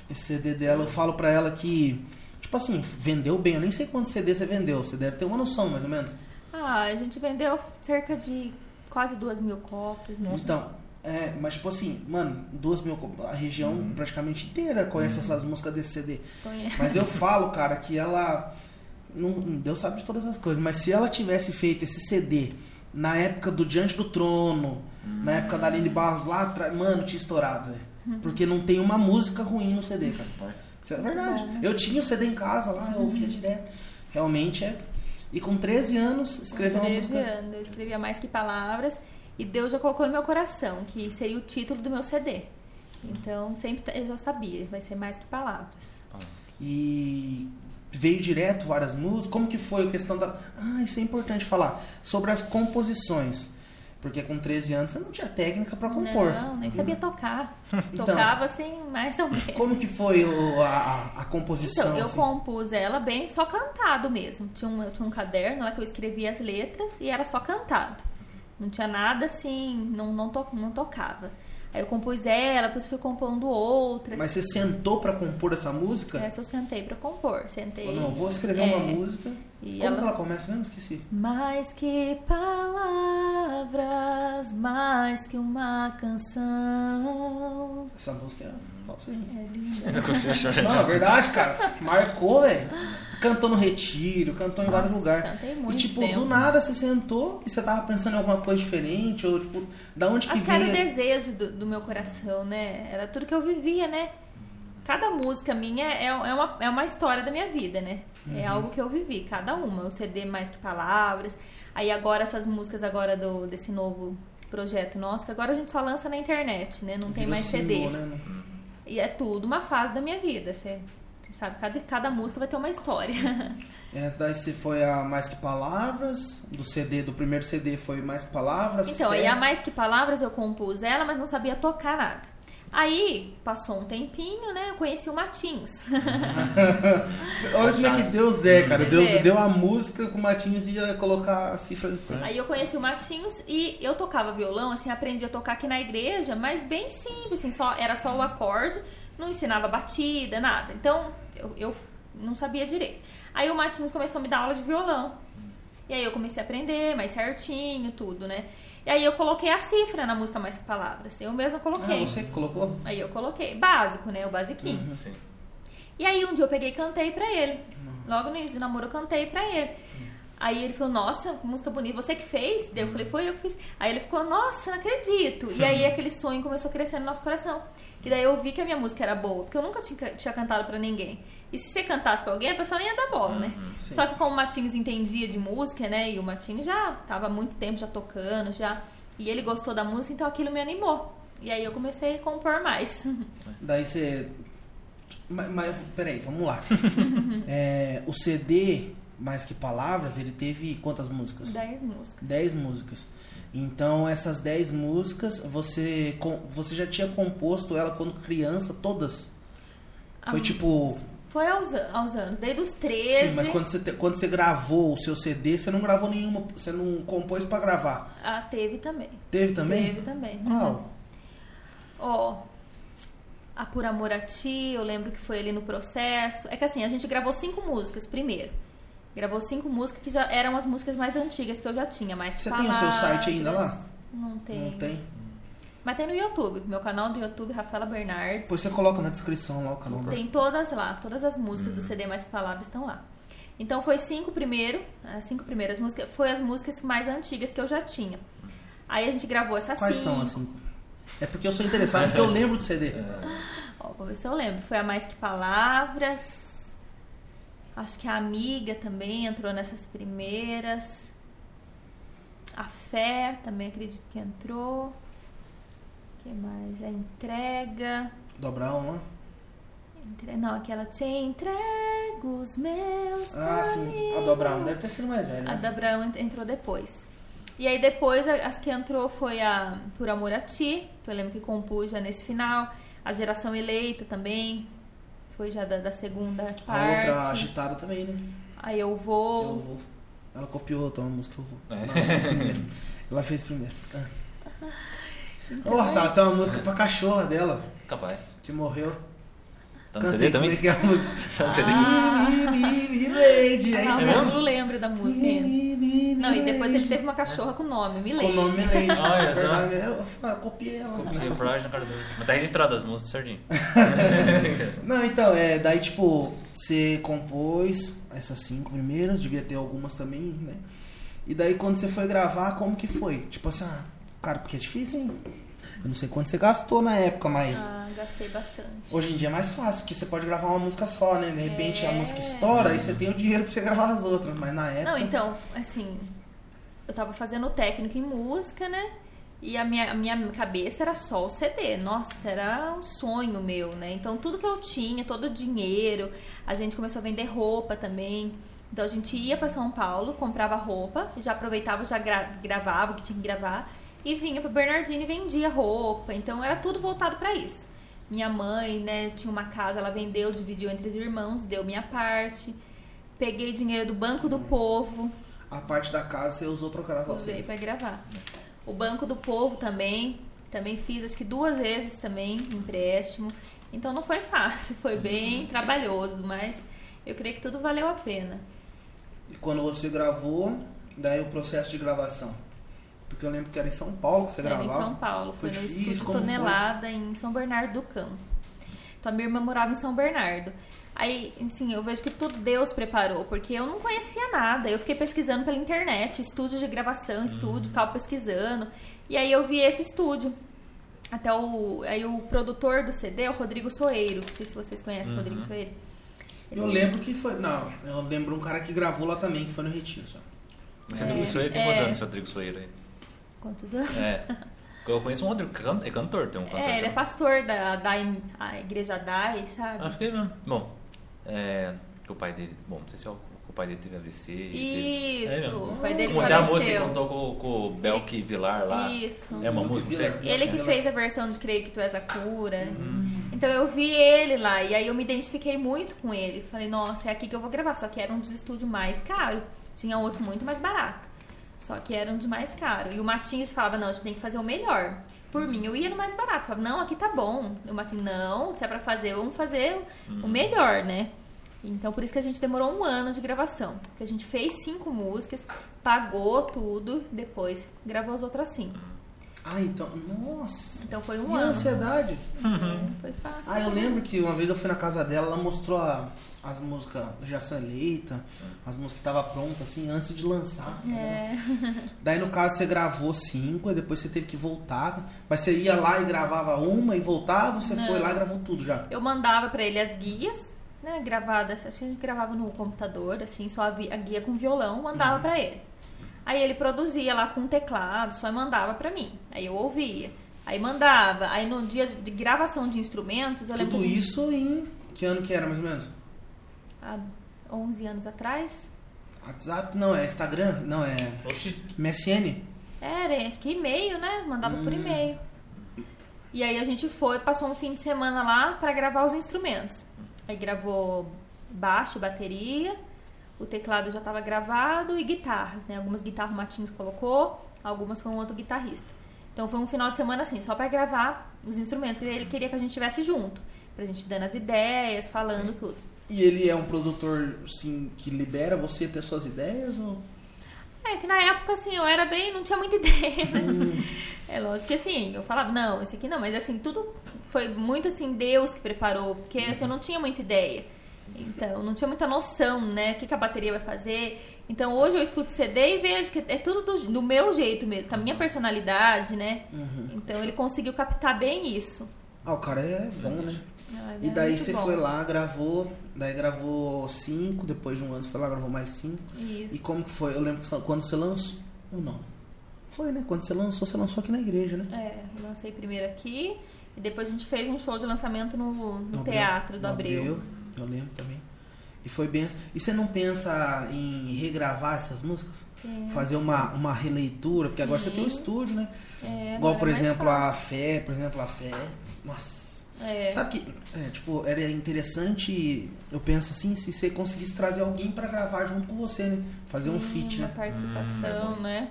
Esse CD dela, eu falo pra ela que, tipo assim, vendeu bem. Eu nem sei quantos CD você vendeu. Você deve ter uma noção, mais ou menos. Ah, a gente vendeu cerca de quase duas mil cópias, né? Então, é, mas tipo assim, mano, duas mil. A região Uhum. praticamente inteira conhece essas músicas desse CD. Conhe- Mas eu falo, cara, que ela. Não, Deus sabe de todas as coisas, mas se ela tivesse feito esse CD na época do Diante do Trono, na época da Aline Barros lá atrás, mano, tinha estourado, velho. Porque não tem uma música ruim no CD, cara. Isso é verdade. bom. Eu tinha o CD em casa lá, eu ouvia direto. Realmente é. E com 13 anos, escreveu uma 13 música. anos, eu escrevia mais que palavras e Deus já colocou no meu coração que seria o título do meu CD. Então, sempre eu já sabia, vai ser mais que palavras. E veio direto várias músicas. Como que foi a questão da. Ah, isso é importante falar. Sobre as composições. Porque com 13 anos você não tinha técnica pra compor. Não, nem sabia tocar. Então. Tocava assim, mais ou menos. Como que foi o- a, a- composição? Então, eu assim? compus ela bem só cantado mesmo. Tinha um, eu tinha um caderno lá que eu escrevia as letras e era só cantado. Não tinha nada assim, não, não, to, não tocava. Aí eu compus ela, depois fui compondo outras. Mas você sentou pra compor essa música? Essa eu sentei pra compor. Sentei. Falou, não, vou escrever É. uma música. E Como ela- que ela começa mesmo? Esqueci. Mais que palavras, mais que uma canção. Essa música é. Você. É linda. Eu não consigo achar. Não, é verdade, cara. Marcou, velho. Cantou no retiro, cantou em vários Nossa, lugares. cantei E muito tipo, tempo. do nada você sentou e você tava pensando em alguma coisa diferente, ou tipo, da onde que Acho que era o vinha. desejo do, do meu coração, né? Era tudo que eu vivia, né? Cada música minha é, é, uma, é uma história da minha vida, né? É Uhum. algo que eu vivi, cada uma. O CD mais que palavras. Aí agora essas músicas agora do, desse novo projeto nosso, que agora a gente só lança na internet, né? Não tem mais single, CDs. né? E é tudo uma fase da minha vida. Você, você sabe, cada, cada música vai ter uma história. Essa daí você foi a Mais Que Palavras, do CD, do primeiro CD foi Mais Que Palavras. Então, Fé. aí a Mais Que Palavras eu compus ela, mas não sabia tocar nada. Aí, passou um tempinho, né? Eu conheci o Matins. Olha como é que Deus é, cara. Você Deus vê. deu a música com o Matinhos e ia colocar a cifra. Aí eu conheci o Matinhos e eu tocava violão, assim, aprendi a tocar aqui na igreja, mas bem simples, assim, só, era só o acorde, não ensinava batida, nada. Então, eu, eu não sabia direito. Aí o Matinhos começou a me dar aula de violão. E aí eu comecei a aprender mais certinho, tudo, né? E aí eu coloquei a cifra na música Mais Que Palavras. Eu mesma Ah, coloquei. você que colocou? Aí eu coloquei. Básico, né? O basiquinho. Sim. E aí um dia eu peguei e cantei pra ele. Logo no início do namoro eu cantei pra ele. Aí ele falou, nossa, que música bonita, você que fez? Daí eu falei, foi eu que fiz. Aí ele ficou, nossa, não acredito. E aí aquele sonho começou a crescer no nosso coração. Que daí eu vi que a minha música era boa, porque eu nunca tinha, tinha cantado pra ninguém. E se você cantasse pra alguém, a pessoa nem ia dar bola, né? sim. Só que como o Matinhos entendia de música, né? E o Matinhos já tava há muito tempo já tocando, já. E ele gostou da música, então aquilo me animou. E aí eu comecei a compor mais. Daí você. Mas, mas peraí, vamos lá. É, o CD, mais que palavras, ele teve quantas músicas? Dez músicas. 10 músicas. Então, essas 10 músicas, você, você já tinha composto ela quando criança, todas? Foi Ah, tipo. Foi aos, aos anos, desde os 13. Sim, mas quando você, quando você gravou o seu CD, você não gravou nenhuma. Você não compôs pra gravar. Ah, teve também. Teve também? Teve também. Qual? Ó, a Por Amor a Ti, eu lembro que foi ali no processo. É que assim, a gente gravou cinco músicas primeiro. Gravou cinco músicas que já eram as músicas mais antigas que eu já tinha, mais Você tem o seu site ainda lá? Não tem. Não tem? Mas tem no YouTube. Meu canal do YouTube, Rafaela Bernardes. Depois você coloca na descrição lá o canal da. Tem todas lá, todas as músicas do CD Mais Palavras estão lá. Então foi cinco primeiro, as cinco primeiras músicas, foi as músicas mais antigas que eu já tinha. Aí a gente gravou essas Quais cinco. são as cinco? É porque eu sou interessado, porque eu lembro do CD. Ó, vou ver se eu lembro. Foi a Mais Que Palavras. Acho que a Amiga também entrou nessas primeiras. A Fé também acredito que entrou. O que mais? A Entrega. Dobrão lá. Entre- Não, aquela Te entrego os meus Ah, sim. A caminhos. Dobrão deve ter sido mais velha. A né? ent- entrou depois. E aí depois a- as que entrou foi a Por Amor a Ti, que eu lembro que compus já nesse final. A Geração Eleita também. Foi já da, da segunda A parte. outra agitada também, né? Aí eu Eu vou. vou. Ela copiou então, a música eu vou. É. Ela fez primeiro. Ela fez primeiro. Ah. Nossa, ela tem uma música pra cachorra dela, Capaz. que morreu. Tá no Cantei, CD também? Como é que é a música? Tá no CD? Ah, lady. É isso É eu não lembro da música Não, e depois ele teve uma cachorra com nome, Com Milady. o nome Lady. Olha só. Verdade, Eu, copiei ela. Copiei o Pride na cara dele. Mas tá registrado as músicas certinho. Não, então, é, daí tipo, você compôs essas cinco primeiras, devia ter algumas também, né? E daí quando você foi gravar, como que foi? Tipo assim, ah, cara, porque é difícil, hein? Eu não sei quanto você gastou na época, mas Ah, gastei bastante. hoje em dia é mais fácil, porque você pode gravar uma música só, né? De repente a É. música estoura e você tem o dinheiro pra você gravar as outras, mas na época. Não, então, assim, eu tava fazendo técnico em música, né? E a minha, a minha cabeça era só o CD. Nossa, era um sonho meu, né? Então, tudo que eu tinha, todo o dinheiro, a gente começou a vender roupa também. Então, a gente ia para São Paulo, comprava roupa, já aproveitava, já gra- gravava o que tinha que gravar, e vinha para Bernardino e vendia roupa. Então, era tudo voltado para isso. Minha mãe, né, tinha uma casa, ela vendeu, dividiu entre os irmãos, deu minha parte. Peguei dinheiro do Banco do Povo, A parte da casa você usou pra gravar Usei você. pra gravar. O Banco do Povo também, também fiz acho que duas vezes também empréstimo. Então não foi fácil, foi bem trabalhoso, mas eu creio que tudo valeu a pena. E quando você gravou, daí o processo de gravação. Porque eu lembro que era em São Paulo que você Era gravava. em São Paulo, foi, Foi no difícil, Estúdio como foi? Tonelada em São Bernardo do Campo. Então a minha irmã morava em São Bernardo. Aí, assim, eu vejo que tudo Deus preparou, porque eu não conhecia nada. Eu fiquei pesquisando pela internet, estúdio de gravação, estúdio, ficava pesquisando. E aí eu vi esse estúdio. Até o. Aí o produtor do CD é o Rodrigo Soeiro. Não sei se vocês conhecem o Rodrigo Soeiro. Eu lembro que foi. Não, eu lembro um cara que gravou lá também, que foi no Retiro, só. O Rodrigo Soeiro tem quantos é. anos, esse Rodrigo Soeiro aí? Quantos anos? É. Eu conheço um Rodrigo, can- é cantor, tem um cantor. É, ele é pastor da, da a igreja DAI, sabe? Acho que é mesmo. Bom, é. O pai dele. Bom, não sei se é o, o pai dele teve AVC. e teve- Isso, É o pai dele tem a música que cantou com, com o Belk Vilar lá. Isso. É uma música, sei. Ele que fez a versão de Creio que Tu És a Cura. Uhum. Então eu vi ele lá e aí eu me identifiquei muito com ele. Falei, nossa, é aqui que eu vou gravar. Só que era um dos estúdios mais caros. Tinha outro muito mais barato. Só que era um dos mais caros. E o Matinhos falava, não, a gente tem que fazer o melhor. Por mim, eu ia no mais barato. Falava, não, aqui tá bom. E o Matinhos, não, se é pra fazer, vamos fazer o melhor, né? Então, por isso que a gente demorou um ano de gravação. Porque a gente fez cinco músicas, pagou tudo, depois gravou as outras cinco. Ah, então. Nossa. Então foi um E ano. ansiedade? Foi fácil. Ah, eu lembro que uma vez eu fui na casa dela, ela mostrou a- as músicas já são eleitas, as músicas que estavam prontas, assim, antes de lançar. É. Daí, no caso, você gravou cinco, e depois você teve que voltar. Mas você ia lá e gravava uma e voltava, você Não. foi lá e gravou tudo já. Eu mandava pra ele as guias, né, gravadas, acho que a gente gravava no computador, assim, só a, guia com violão, mandava pra ele. Aí ele produzia lá com teclado, só mandava pra mim. Aí eu ouvia. Aí mandava. Aí no dia de gravação de instrumentos, eu lembro Tudo a gente- isso em. Que ano que era, mais ou menos? Há 11 anos atrás. WhatsApp? Não, é Instagram? Não, é Oxi. MSN? Era, acho que e-mail, né? Mandava por Hum. e-mail. E aí a gente foi, passou um fim de semana lá pra gravar os instrumentos. Aí gravou baixo, bateria, o teclado já estava gravado e guitarras, né? Algumas guitarras o Matinhos colocou, algumas foi um outro guitarrista. Então foi um final de semana assim, só pra gravar os instrumentos, que ele queria que a gente estivesse junto, pra gente dando as ideias, falando tudo. E ele é um produtor, assim, que libera você ter suas ideias? Ou... É, que na época, assim, eu era bem, não tinha muita ideia, né? É lógico que assim, eu falava, não, esse aqui não, mas assim, tudo foi muito assim, Deus que preparou, porque assim, eu não tinha muita ideia. Então, não tinha muita noção, né? O que, que a bateria vai fazer. Então, hoje eu escuto CD e vejo que é tudo do, do meu jeito mesmo, com a minha personalidade, né? Então, ele conseguiu captar bem isso. Ah, o cara é bom, né? Ah, E é daí você bom. foi lá, gravou, daí gravou cinco, depois de um ano você foi lá, gravou mais cinco. Isso. E como que foi? Eu lembro que quando você lançou. Ou não? Foi, né? Quando você lançou, você lançou aqui na igreja, né? É, lancei primeiro aqui e depois a gente fez um show de lançamento no, no, No teatro do No Abreu. Eu lembro também. E foi bem. assim. E você não pensa em regravar essas músicas? Penso. Fazer uma, uma releitura? Porque agora você tem Sim. estúdio, né? É, Igual, por é mais exemplo, a. Fé, por exemplo, a Fé. Nossa. É. Sabe que, é, tipo, era interessante, eu penso assim, se você conseguisse trazer alguém pra gravar junto com você, né? Fazer um feat, uma né? participação, né?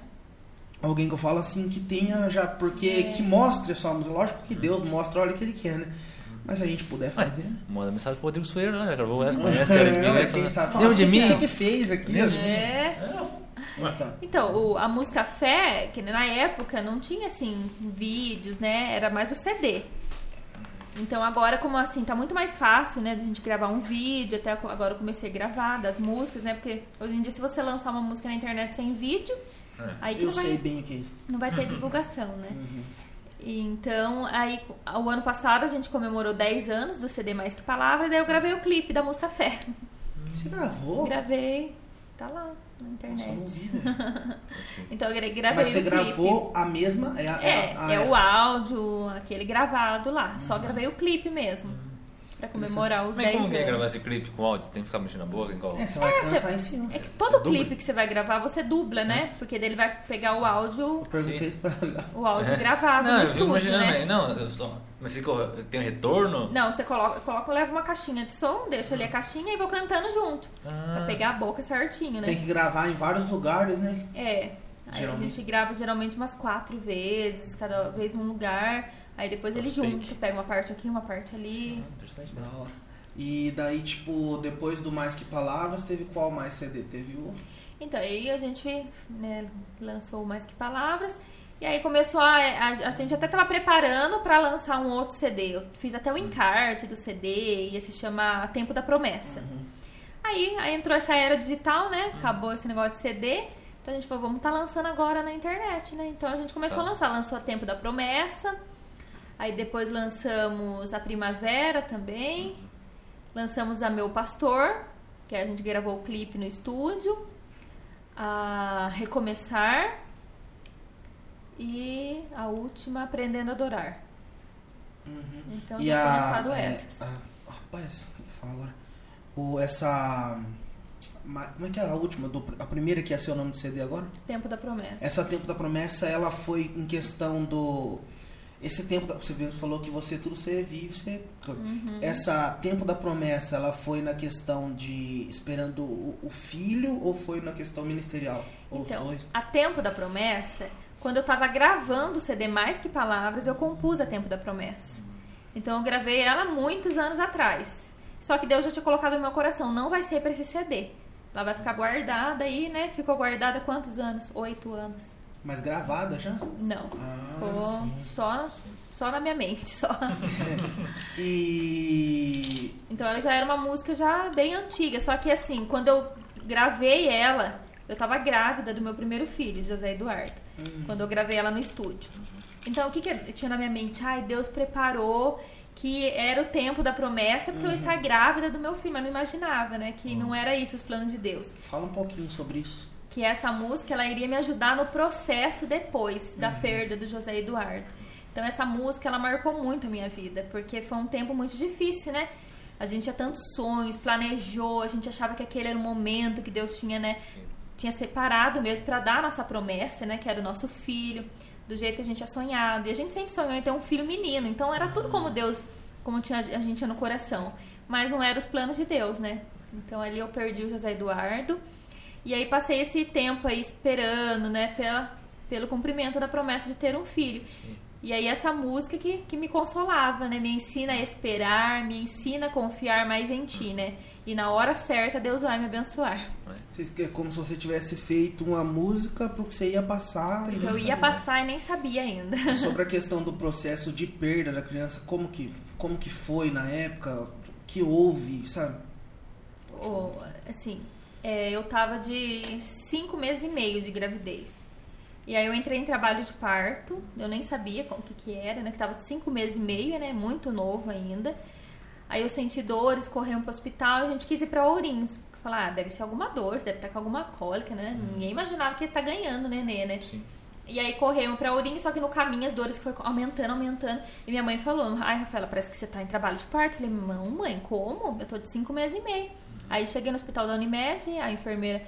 Alguém que eu falo assim, que tenha já, porque É. que mostre a sua música. Lógico que Deus mostra, olha o que ele quer, né? Mas se a gente puder fazer. né? Manda mensagem pro Rodrigo Sueiro, né? Já gravou essa, conhece a Era de É, Pinga. quem fala, sabe? Lembra Você de que- mim? Você que fez aqui. Lembra de ó. É. Então, Então, o- a música Fé, que na época não tinha assim vídeos, né? Era mais o CD. Então agora, como assim, tá muito mais fácil, né, de a gente gravar um vídeo, até agora eu comecei a gravar das músicas, né? Porque hoje em dia se você lançar uma música na internet sem vídeo, É. aí que eu não vai, sei bem o que é isso. não vai ter divulgação, né? Uhum. E Então, aí, o ano passado a gente comemorou 10 anos do CD Mais Que Palavras, daí eu gravei o clipe da música Fé. Você gravou? Gravei, tá lá na Nossa, eu não internet. vi, velho. Então eu gra- gravei Mas você o clipe. gravou a mesma. É, a- É, a- é a- o áudio, aquele gravado lá. Só Uhum. gravei o clipe mesmo. Pra comemorar os Mas 10 como que é gravar esse clipe com áudio? Tem que ficar mexendo a boca? Igual... É, você vai É, cantar você- em cima. É que Você todo dubla? clipe que você vai gravar, você dubla, né? Porque daí ele vai pegar o áudio, Eu perguntei isso pra ela. o áudio gravado Não, no eu fico estúdio, imaginando, né? aí, não, eu só, mas você tem um retorno? Não, você coloca, coloca, leva uma caixinha de som, deixa ali a caixinha e vou cantando junto. Ah. Pra pegar a boca certinho, né? Tem que gravar em vários lugares, né? É. Aí Geralmente. a gente grava geralmente umas quatro vezes, cada vez num lugar. Aí depois ele junta, take. pega uma parte aqui, uma parte ali. Interessante, Da né? hora. E daí, tipo, depois do Mais Que Palavras, teve qual mais CD? Teve o. Então, aí a gente né, lançou o Mais Que Palavras. E aí começou a. A, a gente até tava preparando pra lançar um outro CD. Eu fiz até o encarte do CD, ia se chamar Tempo da Promessa. Aí, aí entrou essa era digital, né? Acabou esse negócio de CD. Então a gente falou, vamos estar lançando agora na internet, né? Então a gente começou Tá. a lançar, lançou a Tempo da Promessa. Aí depois lançamos a Primavera também. Lançamos a Meu Pastor, que a gente gravou o clipe no estúdio. A Recomeçar. E a última, Aprendendo a Adorar. Então e já a, lançado é, essas. a- Rapaz, falar agora. O, essa. Como é que é a última? do- a primeira que ia ser o nome do CD agora? Tempo da Promessa. Essa Tempo da Promessa, ela foi em questão do. Esse tempo da, você mesmo falou que você tudo você vive, você. Uhum. Essa Tempo da Promessa, ela foi na questão de esperando o, o filho ou foi na questão ministerial? Então, a Tempo da Promessa, quando eu tava gravando o CD Mais Que Palavras, eu compus a Tempo da Promessa. Então eu gravei ela muitos anos atrás. Só que Deus já tinha colocado no meu coração, não vai ser pra esse CD. Ela vai ficar guardada aí, né? Ficou guardada quantos anos? Oito anos. Mas gravada já? Não. Ah, só, só na minha mente, só. E. Então ela já era uma música já bem antiga. Só que assim, quando eu gravei ela, eu tava grávida do meu primeiro filho, José Eduardo. Quando eu gravei ela no estúdio. Então o que, que tinha na minha mente? Ai, Deus preparou que era o tempo da promessa porque eu estar grávida do meu filho, mas não imaginava, né? Que não era isso os planos de Deus. Fala um pouquinho sobre isso. Que essa música ela iria me ajudar no processo depois da perda do José Eduardo. Então essa música ela marcou muito a minha vida, porque foi um tempo muito difícil, né? A gente tinha tantos sonhos, planejou, a gente achava que aquele era o momento que Deus tinha, né, tinha separado mesmo para dar a nossa promessa, né, que era o nosso filho, do jeito que a gente tinha sonhado. E a gente sempre sonhou em ter um filho menino, então era tudo como Deus, como tinha, a gente tinha no coração. Mas não eram os planos de Deus, né? Então ali eu perdi o José Eduardo. E aí passei esse tempo aí esperando, né, pela, pelo cumprimento da promessa de ter um filho. E aí essa música que, que me consolava, né? Me ensina a esperar, me ensina a confiar mais em ti, né? E na hora certa Deus vai me abençoar. Vocês- É como se você tivesse feito uma música pro que você ia passar. e Eu ia sabia. passar e nem sabia ainda. Sobre a questão do processo de perda da criança, como que, como que foi na época, o que houve, sabe? Ô, assim, é, eu tava de cinco meses e meio de gravidez. E aí eu entrei em trabalho de parto, eu nem sabia o que que era, né? Que tava de cinco meses e meio, né? Muito novo ainda. Aí eu senti dores, corremos pro hospital e a gente quis ir pra Ourinhos. Falar, ah, deve ser alguma dor, você deve estar com alguma cólica, né? Ninguém imaginava que ele tá ganhando nenê, né? Sim. E aí corremos pra Ourinhos, só que no caminho as dores foi aumentando, aumentando. E minha mãe falou, ai, Rafaela, parece que você tá em trabalho de parto. Eu falei, não, mãe, como? Eu tô de cinco meses e meio. Aí cheguei no hospital da Unimed, a enfermeira,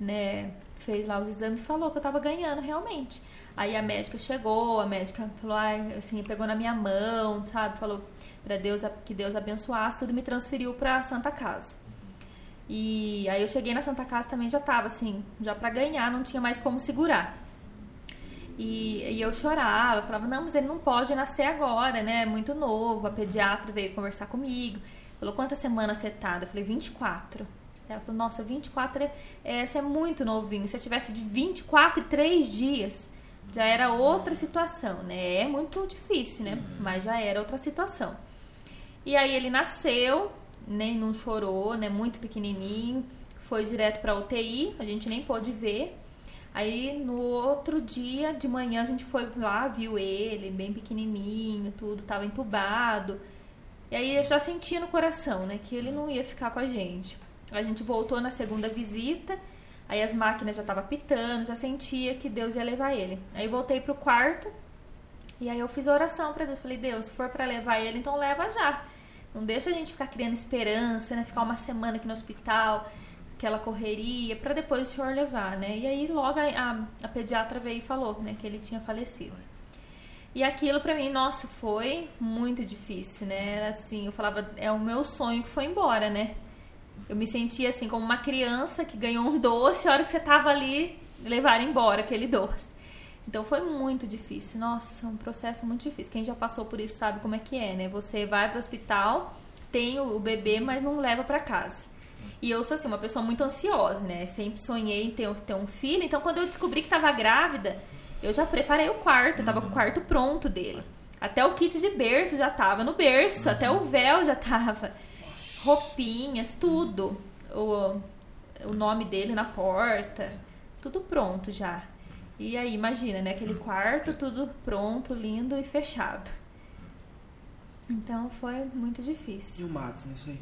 né, fez lá os exames e falou que eu tava ganhando realmente. Aí a médica chegou, a médica falou, ai, assim, pegou na minha mão, sabe? Falou pra Deus, que Deus abençoasse, tudo me transferiu pra Santa Casa. E aí eu cheguei na Santa Casa também já tava assim, já pra ganhar, não tinha mais como segurar. E, e eu chorava, falava, não, mas ele não pode nascer agora, né? É muito novo. A pediatra veio conversar comigo. Falou, quantas semanas você tá? Eu falei, 24. Ela falou, nossa, 24 é, é, você é muito novinho. Se eu tivesse de 24 e 3 dias, já era outra situação, né? É muito difícil, né? Mas já era outra situação. E aí ele nasceu, nem não chorou, né? Muito pequenininho, foi direto para UTI, a gente nem pôde ver. Aí no outro dia de manhã a gente foi lá, viu ele, bem pequenininho, tudo, tava entubado. E aí eu já sentia no coração, né, que ele não ia ficar com a gente. A gente voltou na segunda visita, aí as máquinas já estavam pitando, já sentia que Deus ia levar ele. Aí voltei pro quarto e aí eu fiz oração para Deus, falei: "Deus, se for para levar ele, então leva já". Não deixa a gente ficar criando esperança, né? Ficar uma semana aqui no hospital, aquela correria, para depois o senhor levar, né? E aí logo a, a, a, pediatra veio e falou, né, que ele tinha falecido. E aquilo para mim, nossa, foi muito difícil, né? Era assim, eu falava, é o meu sonho que foi embora, né? Eu me sentia assim como uma criança que ganhou um doce, a hora que você tava ali, levar embora aquele doce. Então foi muito difícil. Nossa, um processo muito difícil. Quem já passou por isso sabe como é que é, né? Você vai para o hospital, tem o bebê, mas não leva para casa. E eu sou assim, uma pessoa muito ansiosa, né? Sempre sonhei em ter, ter um filho. Então, quando eu descobri que estava grávida, eu já preparei o quarto, eu tava com o quarto pronto dele. Até o kit de berço já tava no berço, até o véu já tava. Roupinhas, tudo. O, o nome dele na porta. Tudo pronto já. E aí, imagina, né? Aquele quarto, tudo pronto, lindo e fechado. Então foi muito difícil. E o Matos nisso aí?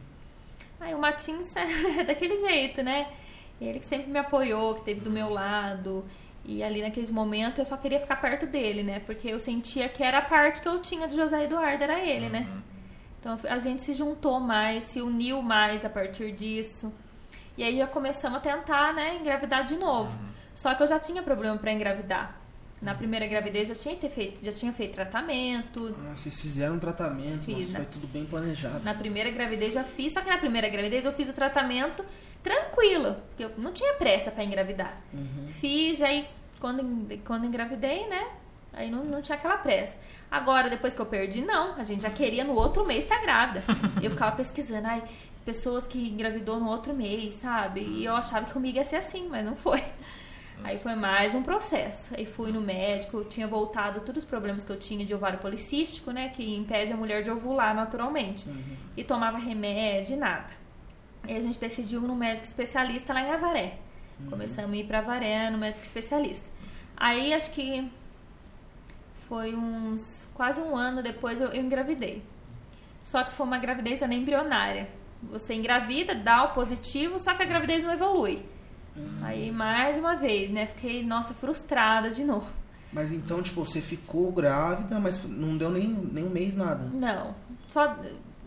Aí o Matins é daquele jeito, né? Ele que sempre me apoiou, que esteve do meu lado. E ali naqueles momentos eu só queria ficar perto dele, né? Porque eu sentia que era a parte que eu tinha do José Eduardo, era ele, né? Uhum. Então a gente se juntou mais, se uniu mais a partir disso. E aí já começamos a tentar, né, engravidar de novo. Uhum. Só que eu já tinha problema para engravidar. Na primeira gravidez já tinha, ter feito, já tinha feito tratamento. Ah, vocês fizeram um tratamento, fiz, foi tudo bem planejado. Na primeira gravidez já fiz, só que na primeira gravidez eu fiz o tratamento tranquilo, porque eu não tinha pressa para engravidar. Uhum. Fiz, aí quando, quando engravidei, né? Aí não, não tinha aquela pressa. Agora, depois que eu perdi, não. A gente já queria no outro mês estar tá grávida. eu ficava pesquisando, ai, pessoas que engravidou no outro mês, sabe? E eu achava que comigo ia ser assim, mas não foi. Aí foi mais um processo. Aí fui no médico, tinha voltado todos os problemas que eu tinha de ovário policístico, né? Que impede a mulher de ovular naturalmente. Uhum. E tomava remédio e nada. E a gente decidiu no médico especialista lá em Avaré. Uhum. Começamos a ir para Avaré no médico especialista. Aí acho que foi uns quase um ano depois eu, eu engravidei. Só que foi uma gravidez embrionária. Você engravida, dá o positivo, só que a gravidez não evolui. Aí, mais uma vez, né? Fiquei, nossa, frustrada de novo. Mas então, tipo, você ficou grávida, mas não deu nem, nem um mês nada? Não. Só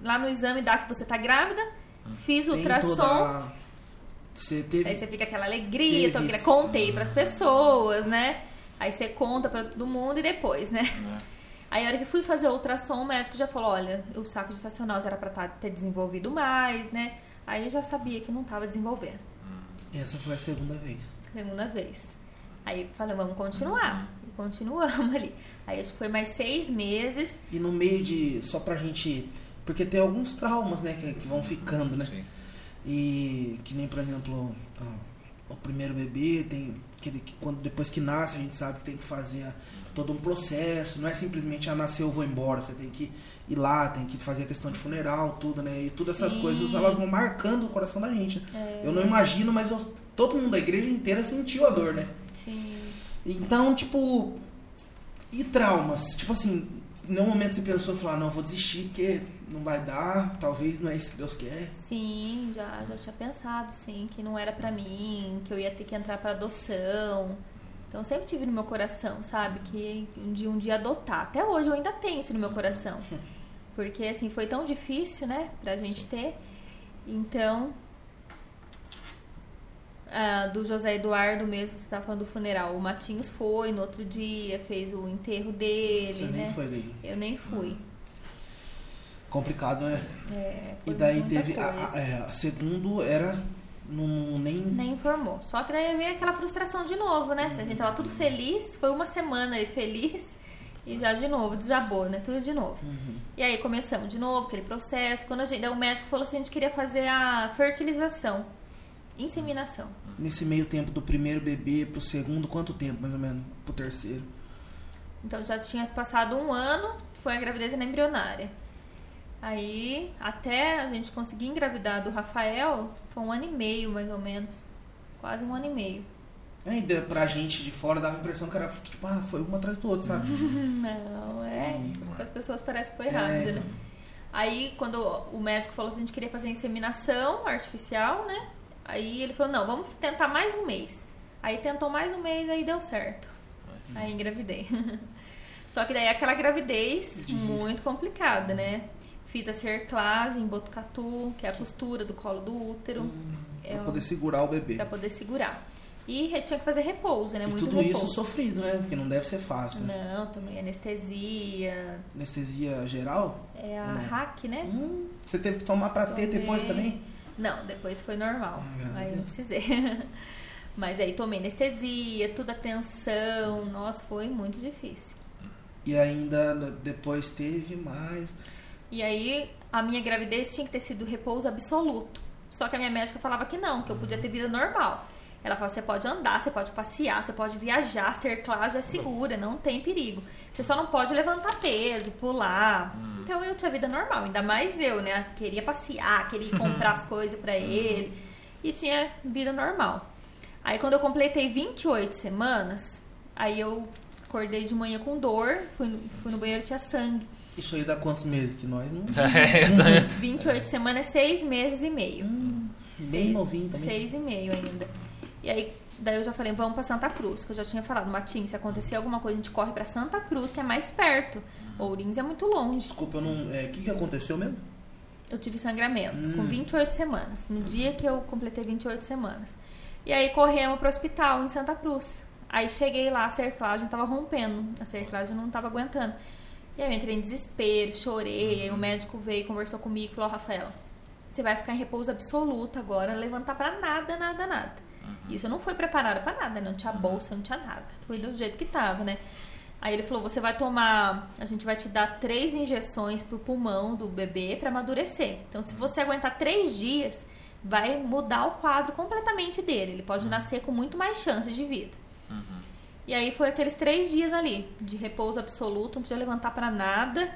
lá no exame dá que você tá grávida, fiz o ultrassom. Toda... Você teve... Aí você fica aquela alegria, teve... então, contei pras pessoas, né? Aí você conta pra todo mundo e depois, né? É. Aí a hora que fui fazer o ultrassom, o médico já falou, olha, o saco gestacional já era pra tá, ter desenvolvido mais, né? Aí eu já sabia que não tava desenvolvendo. Essa foi a segunda vez. Segunda vez. Aí falei, vamos continuar. E continuamos ali. Aí acho que foi mais seis meses. E no meio de. Só pra gente. Porque tem alguns traumas, né, que, que vão ficando, né? Sim. E que nem, por exemplo, o primeiro bebê tem. Que, que quando, depois que nasce, a gente sabe que tem que fazer todo um processo. Não é simplesmente, ah, nasceu, eu vou embora. Você tem que ir lá, tem que fazer a questão de funeral, tudo, né? E todas essas Sim. coisas, elas vão marcando o coração da gente. É. Eu não imagino, mas eu, todo mundo da igreja inteira sentiu a dor, né? Sim. Então, tipo... E traumas? Tipo assim, no momento você pensou, falar, ah, não, vou desistir porque não vai dar, talvez não é isso que Deus quer. Sim, já, já tinha pensado, sim, que não era para mim, que eu ia ter que entrar para adoção. Então sempre tive no meu coração, sabe, que um dia um dia adotar. Até hoje eu ainda tenho isso no meu coração. Porque, assim, foi tão difícil, né, pra gente ter. Então, ah, do José Eduardo mesmo, você tá falando do funeral. O Matinhos foi no outro dia, fez o enterro dele, você né? nem foi daí? Eu nem fui. Complicado, né? É, e daí teve a, a, é, a, segundo era Não, nem... Nem informou. Só que daí veio aquela frustração de novo, né? Se a gente tava tudo feliz, foi uma semana aí feliz e já de novo desabou, né? Tudo de novo. E aí começamos de novo aquele processo. Quando a gente, o médico falou assim, a gente queria fazer a fertilização, inseminação. Nesse meio tempo do primeiro bebê pro segundo, quanto tempo mais ou menos? Pro terceiro? Então já tinha passado um ano, foi a gravidez embrionária. Aí, até a gente conseguir engravidar do Rafael, foi um ano e meio, mais ou menos. Quase um ano e meio. Ainda pra gente de fora dava a impressão que era tipo, ah, foi um atrás do outro, sabe? Não, é. Para as pessoas parece que foi rápido, É, né? Aí, quando o médico falou que a gente queria fazer inseminação artificial, né? Aí ele falou, não, vamos tentar mais um mês. Aí tentou mais um mês, aí deu certo. Aí engravidei. Só que daí é aquela gravidez De muito complicada, né? Fiz a cerclagem em Botucatu, que é a costura do colo do útero, é Pra poder segurar o bebê. pra poder segurar. E tinha que fazer repouso, né? E Muito tudo repouso. isso sofrido, né? Porque não deve ser fácil. né? Não, também anestesia, Anestesia geral? é a hack, né? Hum, você teve que tomar pra ter depois também? Não, depois foi normal. Ah, a aí não precisei. Mas aí tomei anestesia, tudo atenção. Nossa, foi muito difícil. E ainda depois teve mais. E aí a minha gravidez tinha que ter sido repouso absoluto. Só que a minha médica falava que não, que eu podia ter vida normal. Ela falava, você pode andar, você pode passear, você pode viajar, cerclagem é segura, não tem perigo. Você só não pode levantar peso, pular. Então eu tinha vida normal, ainda mais eu, né? Queria passear, queria comprar as coisas pra ele. E tinha vida normal. Aí quando eu completei 28 semanas, aí eu acordei de manhã com dor, fui no, fui no banheiro tinha sangue. Isso aí dá quantos meses que nós não. É, eu também- 28 semanas é seis meses e meio. Bem Seis- novinho também. Seis e meio ainda. E aí, daí eu já falei, vamos pra Santa Cruz, que eu já tinha falado, Matinho, se acontecer alguma coisa, a gente corre pra Santa Cruz, que é mais perto. Ourinhos é muito longe. Desculpa, eu não. é, O que, que aconteceu mesmo? Eu tive sangramento Hum. com 28 semanas, no dia que eu completei 28 semanas. E aí corremos pro hospital em Santa Cruz. Aí cheguei lá, a cerclagem tava rompendo, a cerclagem não tava aguentando. E aí eu entrei em desespero, chorei, aí o médico veio, conversou comigo e falou, Rafael, você vai ficar em repouso absoluto agora, levantar pra nada, nada, nada. Isso eu não fui preparada pra nada, não tinha bolsa, não tinha nada. Foi do jeito que tava, né? Aí ele falou: você vai tomar, a gente vai te dar três injeções pro pulmão do bebê pra amadurecer. Então, se você aguentar três dias, vai mudar o quadro completamente dele. Ele pode nascer com muito mais chances de vida. E aí foi aqueles três dias ali, de repouso absoluto, não podia levantar pra nada.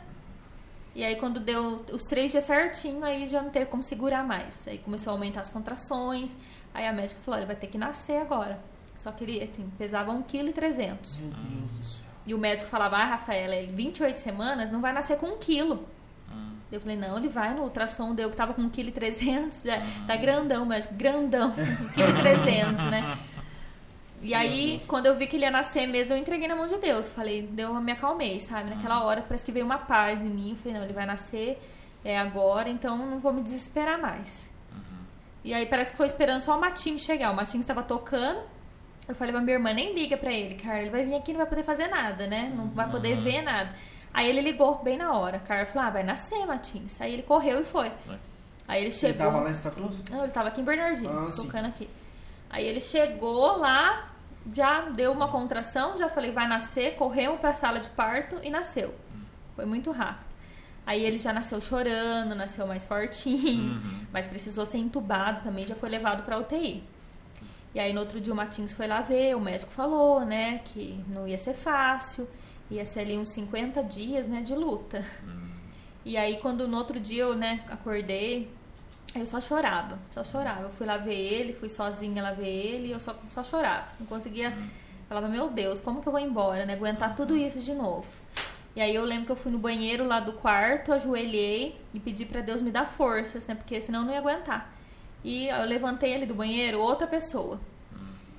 E aí quando deu os três dias certinho, aí já não teve como segurar mais. Aí começou a aumentar as contrações. Aí a médica falou, ele vai ter que nascer agora. Só que ele, assim, pesava 1,3 kg. Meu Deus do céu. E o médico falava, ah, Rafaela, em 28 semanas não vai nascer com 1 quilo. Eu falei, não, ele vai no ultrassom, deu que tava com 1,3 kg, já tá grandão, médico, grandão, 1,3 kg, né? E aí, quando eu vi que ele ia nascer mesmo, eu entreguei na mão de Deus. Falei, deu, eu me acalmei, sabe? Naquela hora parece que veio uma paz em mim. Eu falei, não, ele vai nascer é agora, então não vou me desesperar mais. E aí parece que foi esperando só o Matinho chegar. O Matinho estava tocando. Eu falei pra minha irmã, nem liga pra ele, cara. Ele vai vir aqui e não vai poder fazer nada, né? Não vai poder ver nada. Aí ele ligou bem na hora. O cara falou, ah, vai nascer, Matins. Aí ele correu e foi. Aí ele chegou. Ele tava lá em Santa Cruz? Não, ele tava aqui em Bernardino, Ah, sim. tocando aqui. Aí ele chegou lá, já deu uma contração, já falei, vai nascer, corremos pra sala de parto e nasceu. Foi muito rápido. Aí ele já nasceu chorando, nasceu mais fortinho, mas precisou ser entubado também, já foi levado pra UTI. E aí no outro dia o Matins foi lá ver, o médico falou, né, que não ia ser fácil, ia ser ali uns 50 dias, né, de luta. E aí quando no outro dia eu, né, acordei, eu só chorava, só chorava. Eu fui lá ver ele, fui sozinha lá ver ele e eu só, só chorava. Não conseguia. Falava, meu Deus, como que eu vou embora, né? Aguentar tudo isso de novo. E aí eu lembro que eu fui no banheiro lá do quarto, ajoelhei e pedi pra Deus me dar forças, né? Porque senão eu não ia aguentar. E eu levantei ali do banheiro, outra pessoa.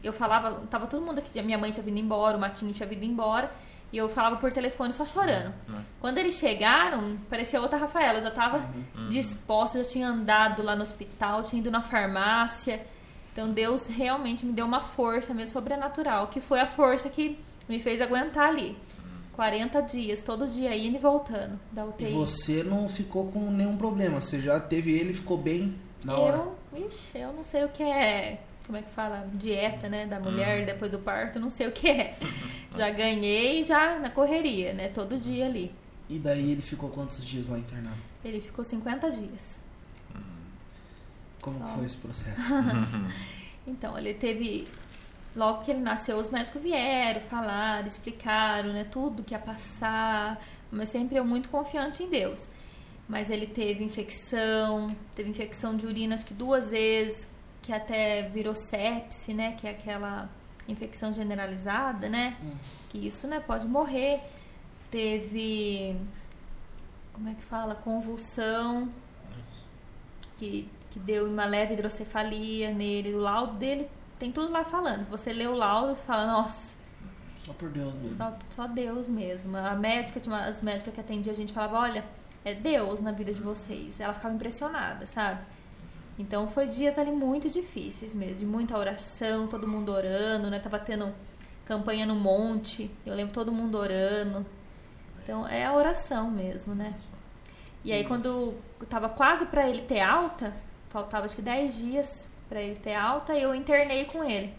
Eu falava, tava todo mundo aqui, minha mãe tinha vindo embora, o Matinho tinha vindo embora. E eu falava por telefone só chorando. Quando eles chegaram, parecia outra Rafaela. Eu já tava disposta, já tinha andado lá no hospital, tinha ido na farmácia. Então Deus realmente me deu uma força mesmo sobrenatural, que foi a força que me fez aguentar ali. 40 dias, todo dia indo e voltando da E UTI. você não ficou com nenhum problema. Você já teve ele e ficou bem na hora. Eu Ixi, eu não sei o que é. Como é que fala? Dieta, né? Da mulher depois do parto, não sei o que é. já ganhei já na correria, né? Todo dia ali. E daí ele ficou quantos dias lá internado? Ele ficou 50 dias. Como que Só. foi esse processo? Então, ele teve. Logo que ele nasceu, os médicos vieram, falaram, explicaram, né? Tudo que ia passar. Mas sempre eu muito confiante em Deus. Mas ele teve infecção, teve infecção de urina acho que duas vezes, que até virou sepse, né? Que é aquela infecção generalizada, né? Hum. Que isso, né? Pode morrer. Teve. Como é que fala? Convulsão que, que deu uma leve hidrocefalia nele. O laudo dele tem tudo lá falando. Você lê o laudo, você fala, nossa, Só por Deus mesmo. só, só Deus mesmo. A médica, as médicas que atendia a gente falava, olha, é Deus na vida de vocês. Ela ficava impressionada, sabe? Então foi dias ali muito difíceis mesmo, de muita oração, todo mundo orando, né? Tava tendo campanha no monte, eu lembro todo mundo orando. Então é a oração mesmo, né? E aí quando eu tava quase pra ele ter alta, faltava acho que 10 dias pra ele ter alta, eu internei com ele.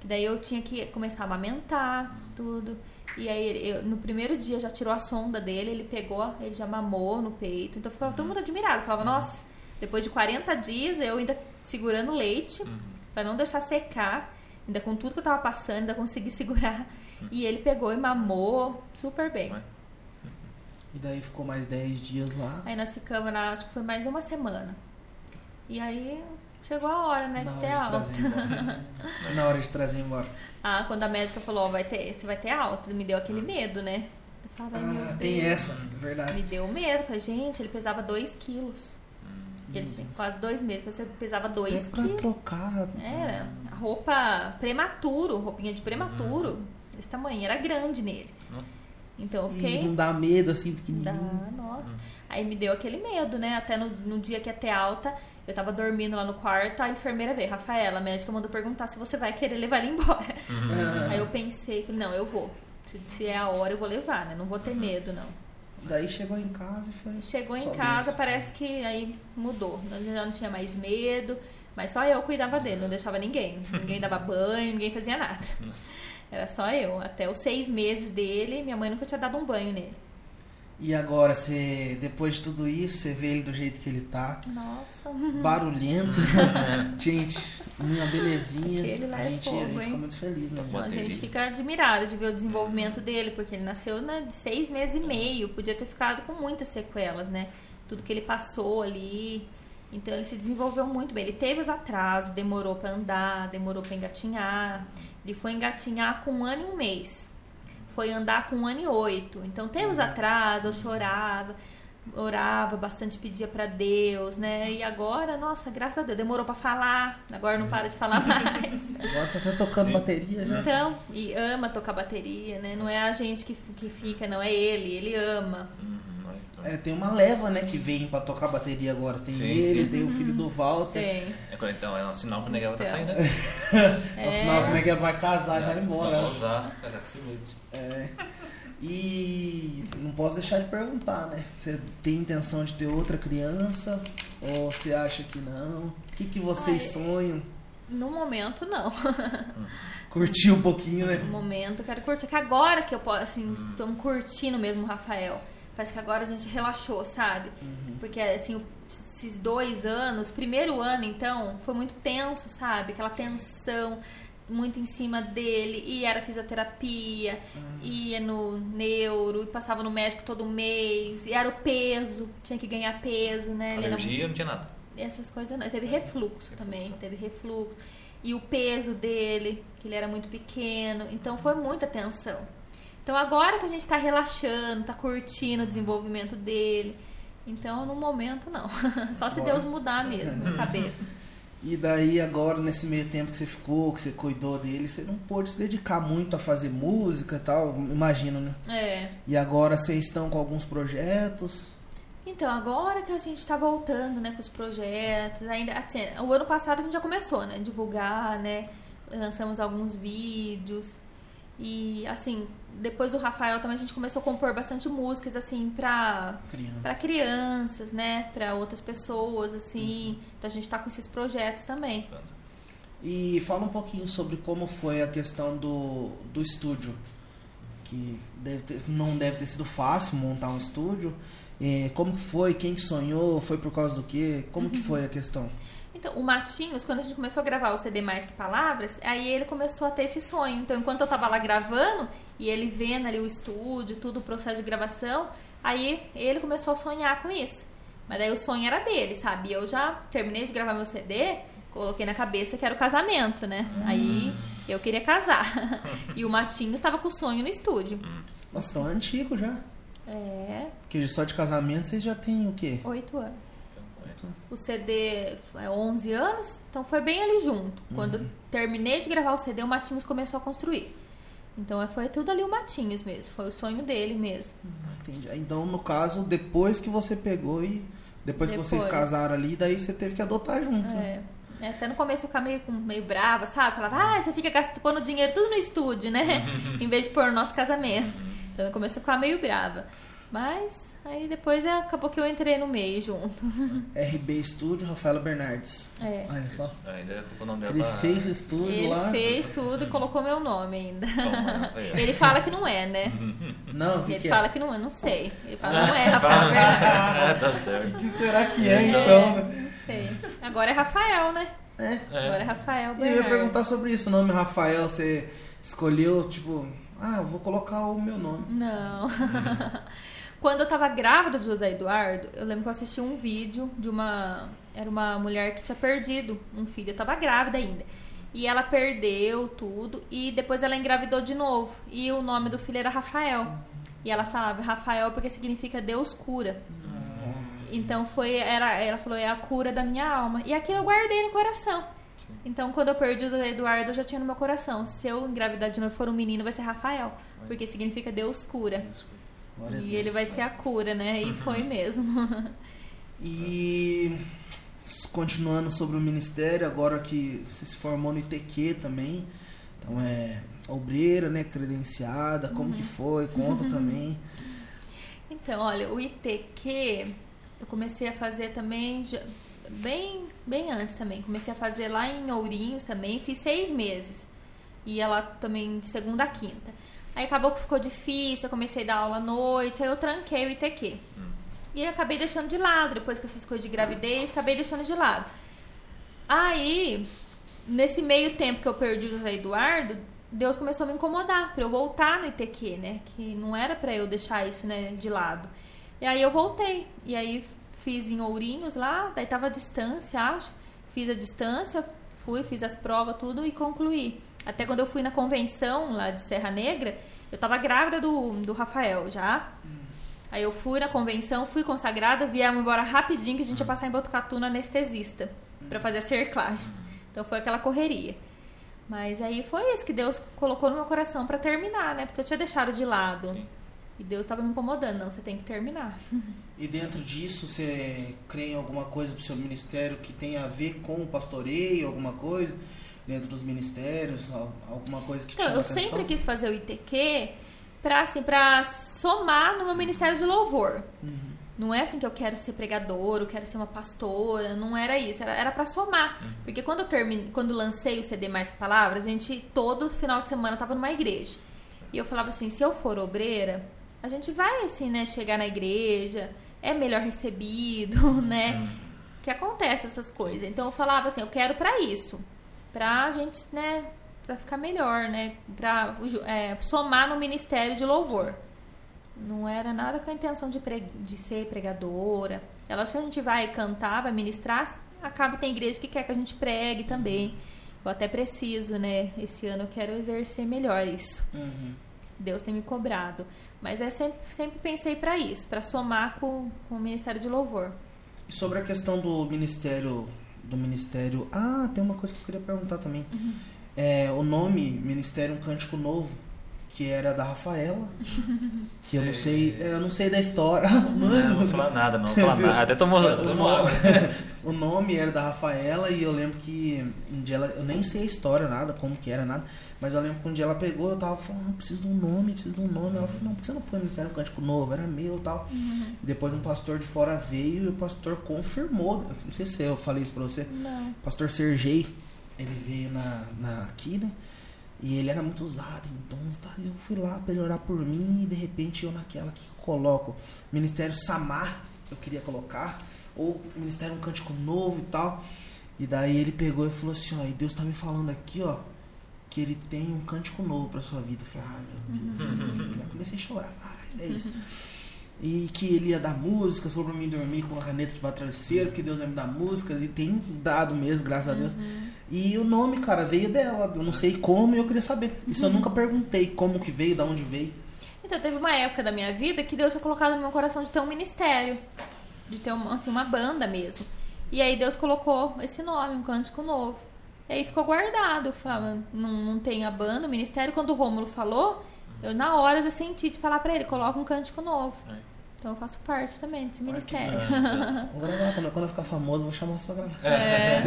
Que daí eu tinha que começar a amamentar, tudo. E aí eu- no primeiro dia já tirou a sonda dele, ele pegou, ele já mamou no peito. Então ficava todo mundo admirado, falava, nossa, depois de 40 dias eu ainda segurando leite pra não deixar secar, ainda com tudo que eu tava passando, ainda consegui segurar. E ele pegou e mamou super bem. Ué. E daí ficou mais 10 dias lá. Aí nós ficamos, na, acho que foi mais uma semana. E aí chegou a hora, né, de na ter de alta. na hora de trazer embora. Ah, quando a médica falou, ó, vai ter, você vai ter alta, me deu aquele medo, né? Eu meu Ah, tem Deus. essa, é verdade. Me deu medo. Falei, gente, ele pesava 2 quilos. E ele Meu tinha Deus. quase dois meses, você pesava 2 Até pra quilos. trocar. Era. A roupa prematuro, roupinha de prematuro. Esse tamanho, era grande nele. Nossa. Então eu E não dá medo assim, Dá, pequenininho. nossa. Aí me deu aquele medo, né? Até no, no dia que ia ter alta, eu tava dormindo lá no quarto, a enfermeira veio, Rafaela, a médica mandou perguntar se você vai querer levar ele embora. Ah, Aí eu pensei, não, eu vou. Se, se é a hora, eu vou levar, né? Não vou ter medo, não. Daí chegou em casa e foi. Chegou em casa, benção. parece que aí mudou. Eu já não tinha mais medo, mas só eu cuidava dele, não deixava ninguém. Ninguém dava banho, ninguém fazia nada. Era só eu. Até os seis meses dele, minha mãe nunca tinha dado um banho nele. E agora, você, depois de tudo isso, você vê ele do jeito que ele tá, Nossa. barulhento. gente, minha belezinha. Aquele lá a é gente, a fogo, gente hein? fica muito feliz, né? A gente fica admirada de ver o desenvolvimento dele, porque ele nasceu né, de seis meses e meio, podia ter ficado com muitas sequelas, né? Tudo que ele passou ali. Então ele se desenvolveu muito bem. Ele teve os atrasos, demorou pra andar, demorou pra engatinhar. Ele foi engatinhar com um ano e um mês. Foi andar com um ano e oito. Então teve os atrasos, eu chorava, orava bastante, pedia pra Deus, né? E agora, nossa, graças a Deus, demorou pra falar, agora não para de falar mais. Agora tá até tocando Sim. bateria já. Então, e ama tocar bateria, né? Não é a gente que, que fica, não é ele, ele ama. Uhum. É, tem uma leva, né, que vem pra tocar bateria agora. Tem Sim, ele, sim. tem o filho do Walter. Tem. É, então, é um sinal que o Neguel tá Então. saindo. É o sinal como é que vai casar e vai embora. Pra Osasco, cara, que se mete. É. E não posso deixar de perguntar, né? Você tem intenção de ter outra criança? Ou você acha que não? O que, que vocês Ai. sonham? No momento, não. Curtir um pouquinho, né? No momento, eu quero curtir. Que agora que eu posso, assim, estamos curtindo mesmo o Rafael. Parece que agora a gente relaxou, sabe? Porque, assim, esses dois anos, primeiro ano, então, foi muito tenso, sabe? Aquela tensão muito em cima dele. E era fisioterapia, ia no neuro, e passava no médico todo mês. E era o peso, tinha que ganhar peso, né? Ele era Alergia, não tinha nada. essas coisas não. Teve refluxo também, teve refluxo. E o peso dele, que ele era muito pequeno. Então foi muita tensão. Então agora que a gente tá relaxando, tá curtindo o desenvolvimento dele. Então no momento não. Só se. Deus mudar mesmo a cabeça. E daí agora, nesse meio tempo que você ficou, que você cuidou dele, você não pôde se dedicar muito a fazer música e tal, imagino, né? É. E agora vocês estão com alguns projetos. Então, agora que a gente tá voltando, né, com os projetos, ainda, assim, o ano passado a gente já começou, né, divulgar, né, lançamos alguns vídeos, E assim, depois do Rafael também a gente começou a compor bastante músicas assim pra, Criança. pra crianças, né? Pra outras pessoas, assim. Então a gente tá com esses projetos também. E fala um pouquinho sobre como foi a questão do, do estúdio. Que deve ter- não deve ter sido fácil montar um estúdio. Eh, como que foi? Quem que sonhou? Foi por causa do quê? Como que foi a questão? Então, o Matinhos, quando a gente começou a gravar o CD Mais Que Palavras, aí ele começou a ter esse sonho. Então, enquanto eu tava lá gravando, e ele vendo ali o estúdio, tudo o processo de gravação, aí ele começou a sonhar com isso. Mas daí o sonho era dele, sabe? E eu já terminei de gravar meu CD, coloquei na cabeça que era o casamento, né? Aí eu queria casar. e o Matinhos estava com o sonho no estúdio. Nossa, tão antigo já. É, Porque só de casamento vocês já têm o quê? oito anos. O CD é 11 anos, então foi bem ali junto. Quando eu terminei de gravar o CD, o Matinhos começou a construir. Então é, foi tudo ali o Matinhos mesmo, foi o sonho dele mesmo. Entendi. Então, no caso, depois que você pegou e. Depois, que vocês Depois. casaram ali, daí você teve que adotar junto. né? É. É, Até no começo eu ficava meio, meio brava, sabe? Falava, ah, você fica gastando, dinheiro tudo no estúdio, né? em vez de pôr no nosso casamento. Então no começo eu ficava meio brava. Mas aí depois é, acabou que eu entrei no meio junto. RB Studio, Rafaela Bernardes. É. Olha só. Ainda colocou o nome dela Ele fez o estúdio Ele lá. fez tudo e colocou meu nome ainda. Toma. Ele fala que não é, né? Não, o que, Ele que fala é? que não é, não sei. Ele fala não é Rafael Bernardes. É, tá certo. O que será que é, Então. né? Não sei. Agora é Rafael, né? É. Agora é Rafael E eu ia Bernardes. perguntar sobre isso. O nome Rafael, você escolheu, tipo, ah, eu vou colocar o meu nome. Não. Quando eu tava grávida de José Eduardo, eu lembro que eu assisti um vídeo de uma. Era uma mulher que tinha perdido um filho. Eu tava grávida ainda. E ela perdeu tudo. E depois ela engravidou de novo. E o nome do filho era Rafael. E ela falava Rafael porque significa Deus cura. Então foi. Era, ela falou, é a cura da minha alma. E aquilo eu guardei no coração. Então, quando eu perdi o José Eduardo, eu já tinha no meu coração. Se eu engravidar de novo for um menino, vai ser Rafael. Porque significa Deus cura. Glória E ele vai ser a cura, né? E foi mesmo. E continuando sobre o ministério, agora que você se formou no ITQ também, então é obreira, né, credenciada, como Uhum. que foi? Conta também. Então, olha, o ITQ eu comecei a fazer também bem, bem antes também. Comecei a fazer lá em Ourinhos também, fiz seis meses. Ia lá também de segunda a quinta. Aí acabou que ficou difícil, eu comecei a dar aula à noite, aí eu tranquei o ITQ. E acabei deixando de lado, depois com essas coisas de gravidez, acabei deixando de lado. Aí, nesse meio tempo que eu perdi o José Eduardo, Deus começou a me incomodar pra eu voltar no ITQ, né? Que não era pra eu deixar isso, né, de lado. E aí eu voltei. E aí fiz em Ourinhos lá, daí tava a distância, acho. Fiz a distância, fui, fiz as provas, tudo e concluí. Até quando eu fui na convenção lá de Serra Negra, eu tava grávida do, do Rafael já. Aí eu fui na convenção, fui consagrada, viemos embora rapidinho que a gente ia passar em Botucatu no anestesista pra fazer a cerclagem. Então foi aquela correria. Mas aí foi isso que Deus colocou no meu coração pra terminar, né? Porque eu tinha deixado de lado. Sim. E Deus tava me incomodando, não, você tem que terminar. E dentro disso, você crê em alguma coisa pro seu ministério que tenha a ver com o pastoreio, alguma coisa? Dentro dos ministérios, al- alguma coisa que Então, eu atenção? sempre quis fazer o ITQ pra, assim, pra somar no meu ministério de louvor. Uhum. Não é assim que eu quero ser pregadora, eu quero ser uma pastora, não era isso, era, era para somar. Porque quando eu termine, quando lancei o CD Mais Palavras, a gente todo final de semana tava numa igreja. E eu falava assim, se eu for obreira, a gente vai assim, né, chegar na igreja, é melhor recebido, né? Que acontece essas coisas. Então eu falava assim, eu quero pra isso, pra gente, né, pra ficar melhor, né, pra é, somar no ministério de louvor. Não era nada com a intenção de, pre- de ser pregadora. É lógico que a gente vai cantar, vai ministrar, acaba tem igreja que quer que a gente pregue também. Eu até preciso, né? Esse ano eu quero exercer melhor isso. Uhum. Deus tem me cobrado. Mas é sempre, sempre pensei para isso, para somar com, com o Ministério de Louvor. E sobre a questão do ministério, do ministério, ah, tem uma coisa que eu queria perguntar também. Uhum. É, o nome Ministério Um Cântico Novo, que era da Rafaela, que eu não sei, eu não sei da história. Não, não vou Mano, falar nada, não vou falar nada. Até tomou água. O nome era da Rafaela e eu lembro que um dia ela, eu nem sei a história, nada, como que era, nada. Mas eu lembro que um dia ela pegou, eu tava falando, ah, preciso de um nome, preciso de um nome. Ela falou, não, por que você não põe Ministério um Cântico Novo? Era meu e tal. Uhum. E depois um pastor de fora veio e o pastor confirmou. Não sei se eu falei isso pra você. Não. Pastor Sergei, ele veio na, na, aqui, né? E ele era muito usado dons, tá? Eu fui lá pra ele orar por mim e de repente eu naquela que coloco Ministério Samar, eu queria colocar, ou Ministério Um Cântico Novo e tal. E daí ele pegou e falou assim, ó, e Deus tá me falando aqui, ó, que ele tem um cântico novo pra sua vida. Eu falei, ah, meu Deus. Já comecei a chorar, ah, mas é isso. E que ele ia dar músicas, falou pra mim dormir com uma caneta de batraceiro, porque Deus vai me dar músicas, e tem dado mesmo, graças a Deus. E o nome, cara, veio dela. Eu não sei como e eu queria saber. Isso eu nunca perguntei como que veio, da onde veio. Então, teve uma época da minha vida que Deus tinha colocado no meu coração de ter um ministério, de ter uma, assim, uma banda mesmo. E aí Deus colocou esse nome, um cântico novo. E aí ficou guardado. Eu falava, não, não tem a banda, o ministério. Quando o Rômulo falou, eu na hora já senti de falar pra ele, coloca um cântico novo. É. Então eu faço parte também desse ministério. Vou gravar, quando, quando eu ficar famoso, eu vou chamar você pra gravar. É.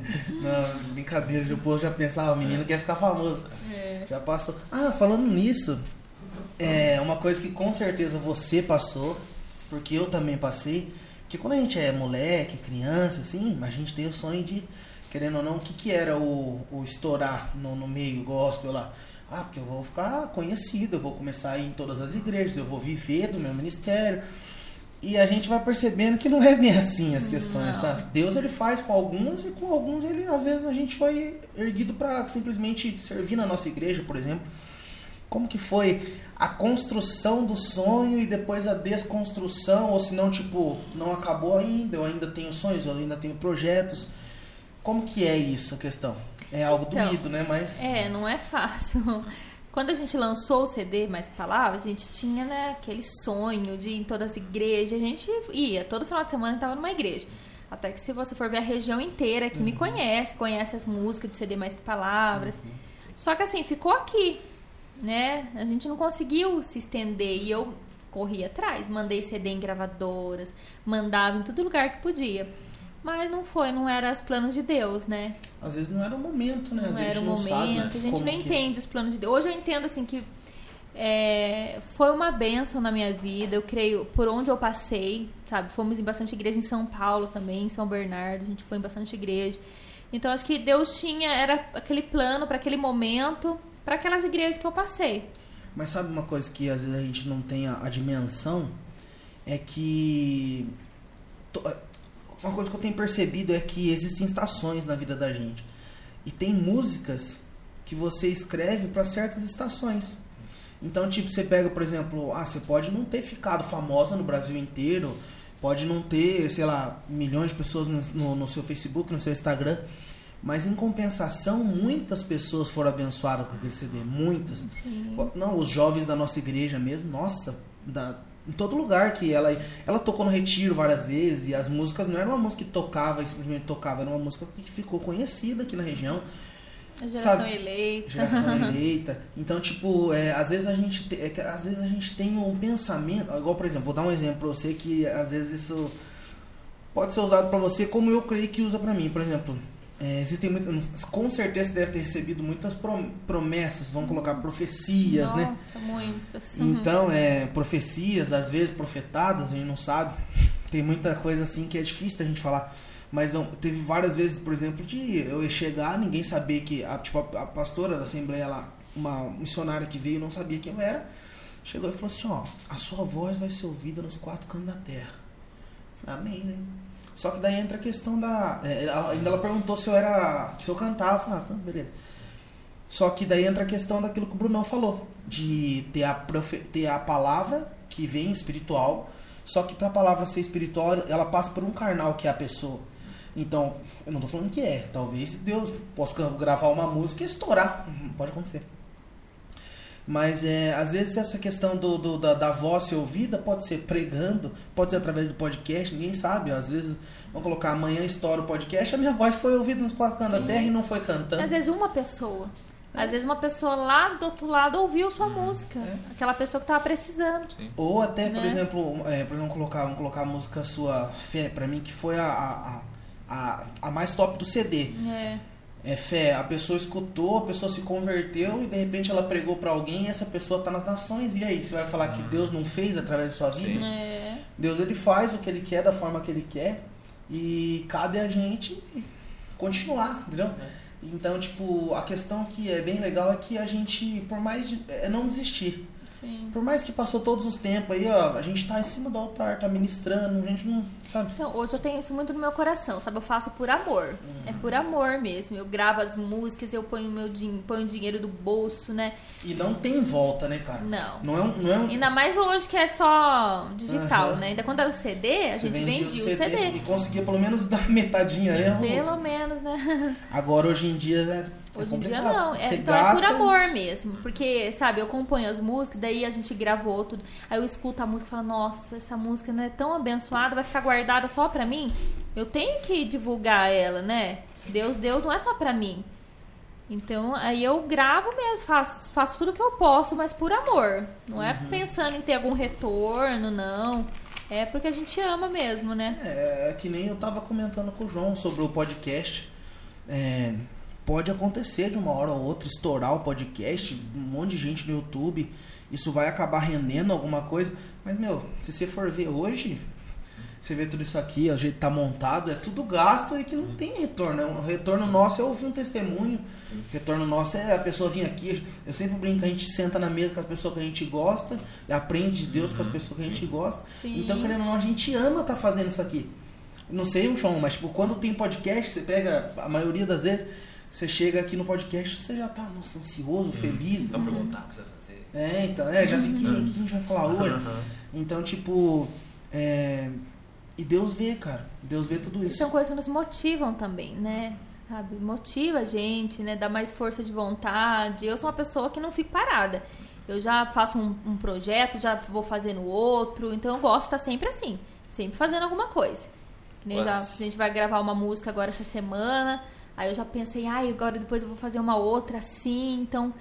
Não, brincadeira, o povo já pensava, o menino quer ficar famoso. É. Já passou. Ah, falando nisso, é uma coisa que com certeza você passou, porque eu também passei. Porque quando a gente é moleque, criança, assim, a gente tem o sonho de, querendo ou não, o que, que era o, o estourar no, no meio gospel lá? Ah, porque eu vou ficar conhecido, eu vou começar a ir em todas as igrejas, eu vou viver do meu ministério. E a gente vai percebendo que não é bem assim as questões, Não. sabe? Deus ele faz com alguns e com alguns ele às vezes a gente foi erguido para simplesmente servir na nossa igreja, por exemplo. Como que foi a construção do sonho e depois a desconstrução, ou se não, tipo, não acabou ainda, eu ainda tenho sonhos, eu ainda tenho projetos. Como que é isso a questão? É algo Então, doído, né? Mas É, não é fácil. Quando a gente lançou o CD Mais Palavras, a gente tinha né, aquele sonho de ir em todas as igrejas. A gente ia, todo final de semana estava numa igreja. Até que se você for ver a região inteira que me conhece, conhece as músicas do CD Mais Palavras. Só que assim, ficou aqui, né? A gente não conseguiu se estender e eu corri atrás, mandei CD em gravadoras, mandava em todo lugar que podia. Mas não foi, não era os planos de Deus, né? às vezes não era o momento, né? Às Não era o momento, sabe, né? a gente como não que- entende os planos de Deus. Hoje eu entendo assim que é, foi uma benção na minha vida, eu creio, por onde eu passei, sabe? Fomos em bastante igreja em São Paulo também, em São Bernardo, a gente foi em bastante igreja. Então acho que Deus tinha, era aquele plano para aquele momento, para aquelas igrejas que eu passei. Mas sabe uma coisa que às vezes a gente não tem a, a dimensão? É que. to- Uma coisa que eu tenho percebido é que existem estações na vida da gente. E tem músicas que você escreve para certas estações. Então, tipo, você pega, por exemplo, ah, você pode não ter ficado famosa no Brasil inteiro, pode não ter, sei lá, milhões de pessoas no, no, no seu Facebook, no seu Instagram, mas em compensação, muitas pessoas foram abençoadas com aquele CD, muitas. Não, os jovens da nossa igreja mesmo, nossa, da, em todo lugar que ela ela tocou no retiro várias vezes e as músicas não era uma música que tocava simplesmente tocava, era uma música que ficou conhecida aqui na região. A geração Sabe, eleita. Geração eleita. Então, tipo, é, às vezes a gente te- é às vezes a gente tem um pensamento, igual por exemplo, vou dar um exemplo pra você que às vezes isso pode ser usado pra você como eu creio que usa pra mim. Por exemplo, é, existem muitas, com certeza você deve ter recebido muitas prom- promessas, vamos colocar profecias, Nossa, né? muitas. Então, é, profecias, às vezes profetadas, a gente não sabe. Tem muita coisa assim que é difícil da gente falar. Mas teve várias vezes, por exemplo, de eu chegar, ninguém saber que. A, tipo, a, a pastora da Assembleia lá, uma missionária que veio, não sabia quem eu era. Chegou e falou assim: Ó, a sua voz vai ser ouvida nos quatro cantos da terra. Eu Falei, amém, né? Só que daí entra a questão da. é, ainda ela perguntou se eu era. se eu cantava. Eu falei, ah, beleza. Só que daí entra a questão daquilo que o Brunão falou, de ter a, profe- ter a palavra que vem espiritual, só que para a palavra ser espiritual, ela passa por um carnal que é a pessoa. Então, eu não tô falando que é, talvez Deus possa gravar uma música e estourar, Uhum, pode acontecer. Mas é, às vezes essa questão do, do- da, da voz ser ouvida pode ser pregando, pode ser através do podcast, ninguém sabe. Às vezes, vamos colocar amanhã estoura o podcast, a minha voz foi ouvida nos quatro cantos da terra e não foi cantando. Às vezes uma pessoa. Às vezes uma pessoa lá do outro lado ouviu sua música. É. Aquela pessoa que tava precisando. Sim. Ou até, por Né? exemplo, é, por exemplo, colocar, vamos colocar a música sua fé pra mim, que foi a, a- a- a, a mais top do CD. É. É fé, a pessoa escutou, a pessoa se converteu e de repente ela pregou pra alguém e essa pessoa tá nas nações. E aí, você vai falar que Deus não fez através da sua vida? Sim. É. Deus ele faz o que ele quer da forma que ele quer e cabe a gente continuar, entendeu? Então, tipo, a questão que é bem legal é que a gente, por mais de, é não desistir. Sim. Por mais que passou todos os tempos aí, ó, a gente tá em cima do altar, tá ministrando, a gente não, sabe? Então, hoje eu tenho isso muito no meu coração, sabe? Eu faço por amor. É por amor mesmo. Eu gravo as músicas, eu ponho meu din ponho dinheiro do bolso, né? E não tem volta, né, cara? Não. Não é um, não é um Ainda mais hoje que é só digital, Aham. né? Ainda quando era o CD, a você gente vendia vendia o CD. e conseguia pelo menos dar metadinha, né? Pelo menos, né? Agora hoje em dia é, é Hoje em dia não. É, Você então é gasta, por amor mesmo. Porque, sabe, eu componho as músicas, daí a gente gravou tudo. Aí eu escuto a música e falo, nossa, essa música não é tão abençoada, vai ficar guardada só pra mim. Eu tenho que divulgar ela, né? Deus deu, não é só pra mim. Então, aí eu gravo mesmo, faço, faço tudo que eu posso, mas por amor. Não é Uhum. pensando em ter algum retorno, não. É porque a gente ama mesmo, né? É, é que nem eu tava comentando com o João sobre o podcast. É, pode acontecer de uma hora ou outra estourar o podcast, um monte de gente no YouTube, isso vai acabar rendendo alguma coisa. Mas, meu, se você for ver hoje, você vê tudo isso aqui, o jeito que tá montado, é tudo gasto e que não tem retorno. O retorno nosso é ouvir um testemunho, o retorno nosso é a pessoa vir aqui. Eu sempre brinco, a gente senta na mesa com as pessoas que a gente gosta, e aprende de Deus com as pessoas que a gente gosta. Sim. Então, querendo ou não, a gente ama estar fazendo isso aqui. Não sei o João, mas tipo, quando tem podcast, você pega, a maioria das vezes, você chega aqui no podcast, você já tá, nossa, ansioso, feliz. Então perguntar o que você vai fazer. É, então, é, já fiquei, o que a gente vai falar hoje? Então, tipo, é, e Deus vê, cara, Deus vê tudo isso. São coisas que nos motivam também, né? Sabe? Motiva a gente, né? Dá mais força de vontade. Eu sou uma pessoa que não fico parada. Eu já faço um, um projeto, já vou fazendo outro. Então eu gosto de estar sempre assim. Sempre fazendo alguma coisa. Nem já, a gente vai gravar uma música agora essa semana. Aí eu já pensei, ai, agora depois eu vou fazer uma outra assim. Então,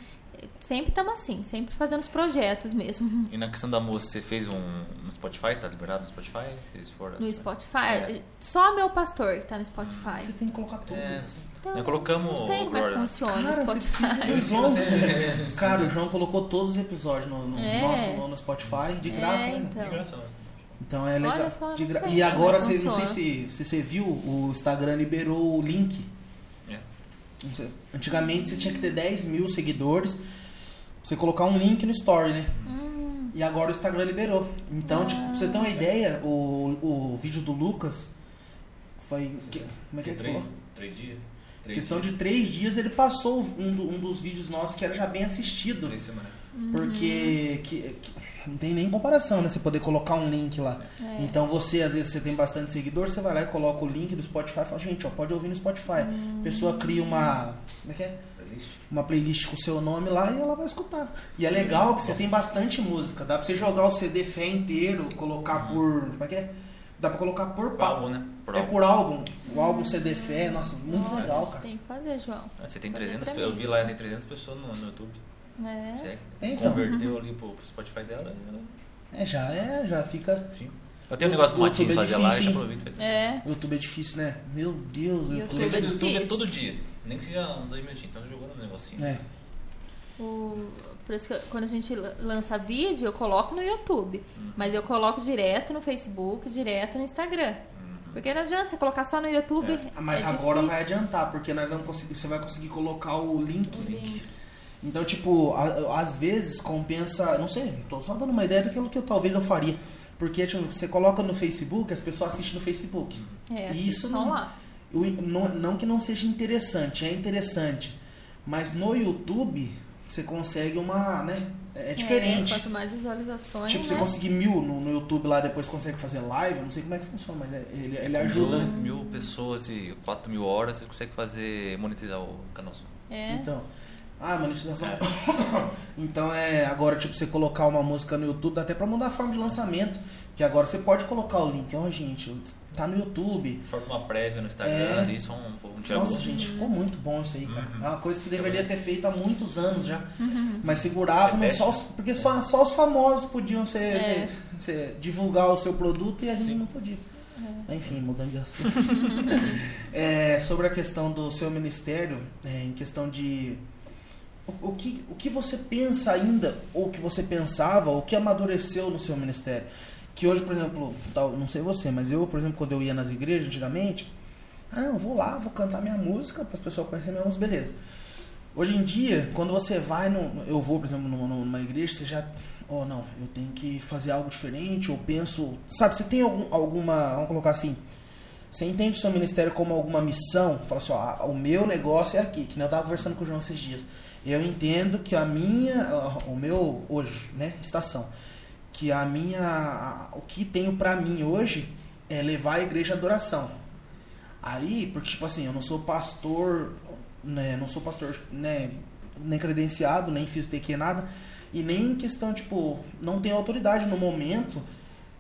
sempre estamos assim. Sempre fazendo os projetos mesmo. E na questão da música, você fez um no Spotify? Tá liberado no Spotify? Vocês foram... No Spotify. É. Só meu pastor que tá no Spotify. Você tem que colocar tudo É. Então, Nós colocamos Não sei como é que funciona Cara, você Spotify. precisa João. você, eu ensino. Cara, o João colocou todos os episódios no, no É. nosso no, no Spotify, de graça, É, né? então. Engraçado. Então é legal. Olha só, De gra- sei E agora, é que você, não sei se, se você viu, o Instagram liberou o link. É. Antigamente você tinha que ter 10 mil seguidores, pra você colocar um link no story, né? Hum, E agora o Instagram liberou. Então, tipo, pra você ter uma ideia, o, o vídeo do Lucas foi. que- como é que, é que você três, falou? três dias? Três questão dias. de três dias ele passou um, do- um dos vídeos nossos que era já bem assistido. Três semanas. Porque que- que- não tem nem comparação, né? Você poder colocar um link lá. É. Então você, às vezes, você tem bastante seguidor, você vai lá e coloca o link do Spotify e fala, gente, ó, pode ouvir no Spotify. A pessoa cria uma. Como é que é? Playlist? Uma playlist com o seu nome lá e ela vai escutar. E é legal que você tem bastante música. Dá pra você jogar o CD fé inteiro, colocar por. Como é que é? Dá pra colocar por álbum, né? Por É álbum. por álbum. O álbum CD fé, nossa, muito olha, legal, cara. Tem que fazer, João. Você tem Fazer 300, pra eu vi lá, tem 300 pessoas no, no YouTube. É. Você É, então. converteu ali pro, Spotify dela. ela- É, já é, já fica. Sim. Eu tenho um negócio com o o Matinho YouTube é fazer lá, difícil, já aproveito. e faz. É. O YouTube é difícil, né? Meu Deus, o YouTube YouTube. Você é no YouTube é difícil. todo dia. Nem que seja um, dois minutinhos. Então jogou no negocinho. É. O, por isso que quando a gente la- lança vídeo, eu coloco no YouTube. Uhum. Mas eu coloco direto no Facebook, direto no Instagram. Porque não adianta você colocar só no YouTube. Ah, Mas é agora difícil. vai adiantar, porque nós vamos conseguir, você vai conseguir colocar o link. O link. Então, tipo, a- às vezes compensa, não sei, tô só dando uma ideia daquilo que eu, talvez eu faria. Porque tipo, você coloca no Facebook, as pessoas assistem no Facebook. É, E isso não- lá. Não, não que não seja interessante, é interessante. Mas no YouTube você consegue uma, né? É diferente. É, quanto mais visualizações. tipo, você né? conseguir mil no, no YouTube lá, depois consegue fazer live, eu não sei como é que funciona, mas é- ele, ele ajuda, mil, né? mil pessoas e 4 mil horas, você consegue fazer monetizar o canal. É. Então. Ah, monetização. então é. Agora, tipo, você colocar uma música no YouTube, dá até pra mudar a forma de lançamento. Que agora você pode colocar o link. Ó, gente, tá no YouTube. Forma uma prévia no Instagram, É. isso é um, um Nossa, gente, ficou muito bom isso aí, cara. Uhum. É uma coisa que deveria ter feito há muitos anos já. Uhum. Mas segurava, É só os- porque só, só os famosos podiam ser, É. ser- ser- divulgar o seu produto e a gente Sim. não podia. Enfim, mudando de assunto. É, sobre a questão do seu ministério, é, em questão de. O, que, o que você pensa ainda, ou que você pensava, ou que amadureceu no seu ministério? Que hoje, por exemplo, tal, não sei você, mas eu, por exemplo, quando eu ia nas igrejas antigamente, ah, não, vou lá, vou cantar minha música para as pessoas conhecerem minha música, beleza. Hoje em dia, quando você vai, no, eu vou, por exemplo, numa, numa igreja, você já oh não, eu tenho que fazer algo diferente, ou penso, sabe, você tem algum, alguma, vamos colocar assim, você entende o seu ministério como alguma missão? Fala assim, ó, o meu negócio é aqui, que nem eu estava conversando com o João esses dias. Eu entendo que a minha, o meu hoje, né, estação, que a minha, o que tenho para mim hoje é levar a igreja à adoração. Aí, porque tipo assim, eu não sou pastor, né, não sou pastor, né, nem credenciado, nem fiz TQ nada, e nem em questão, tipo, não tenho autoridade no momento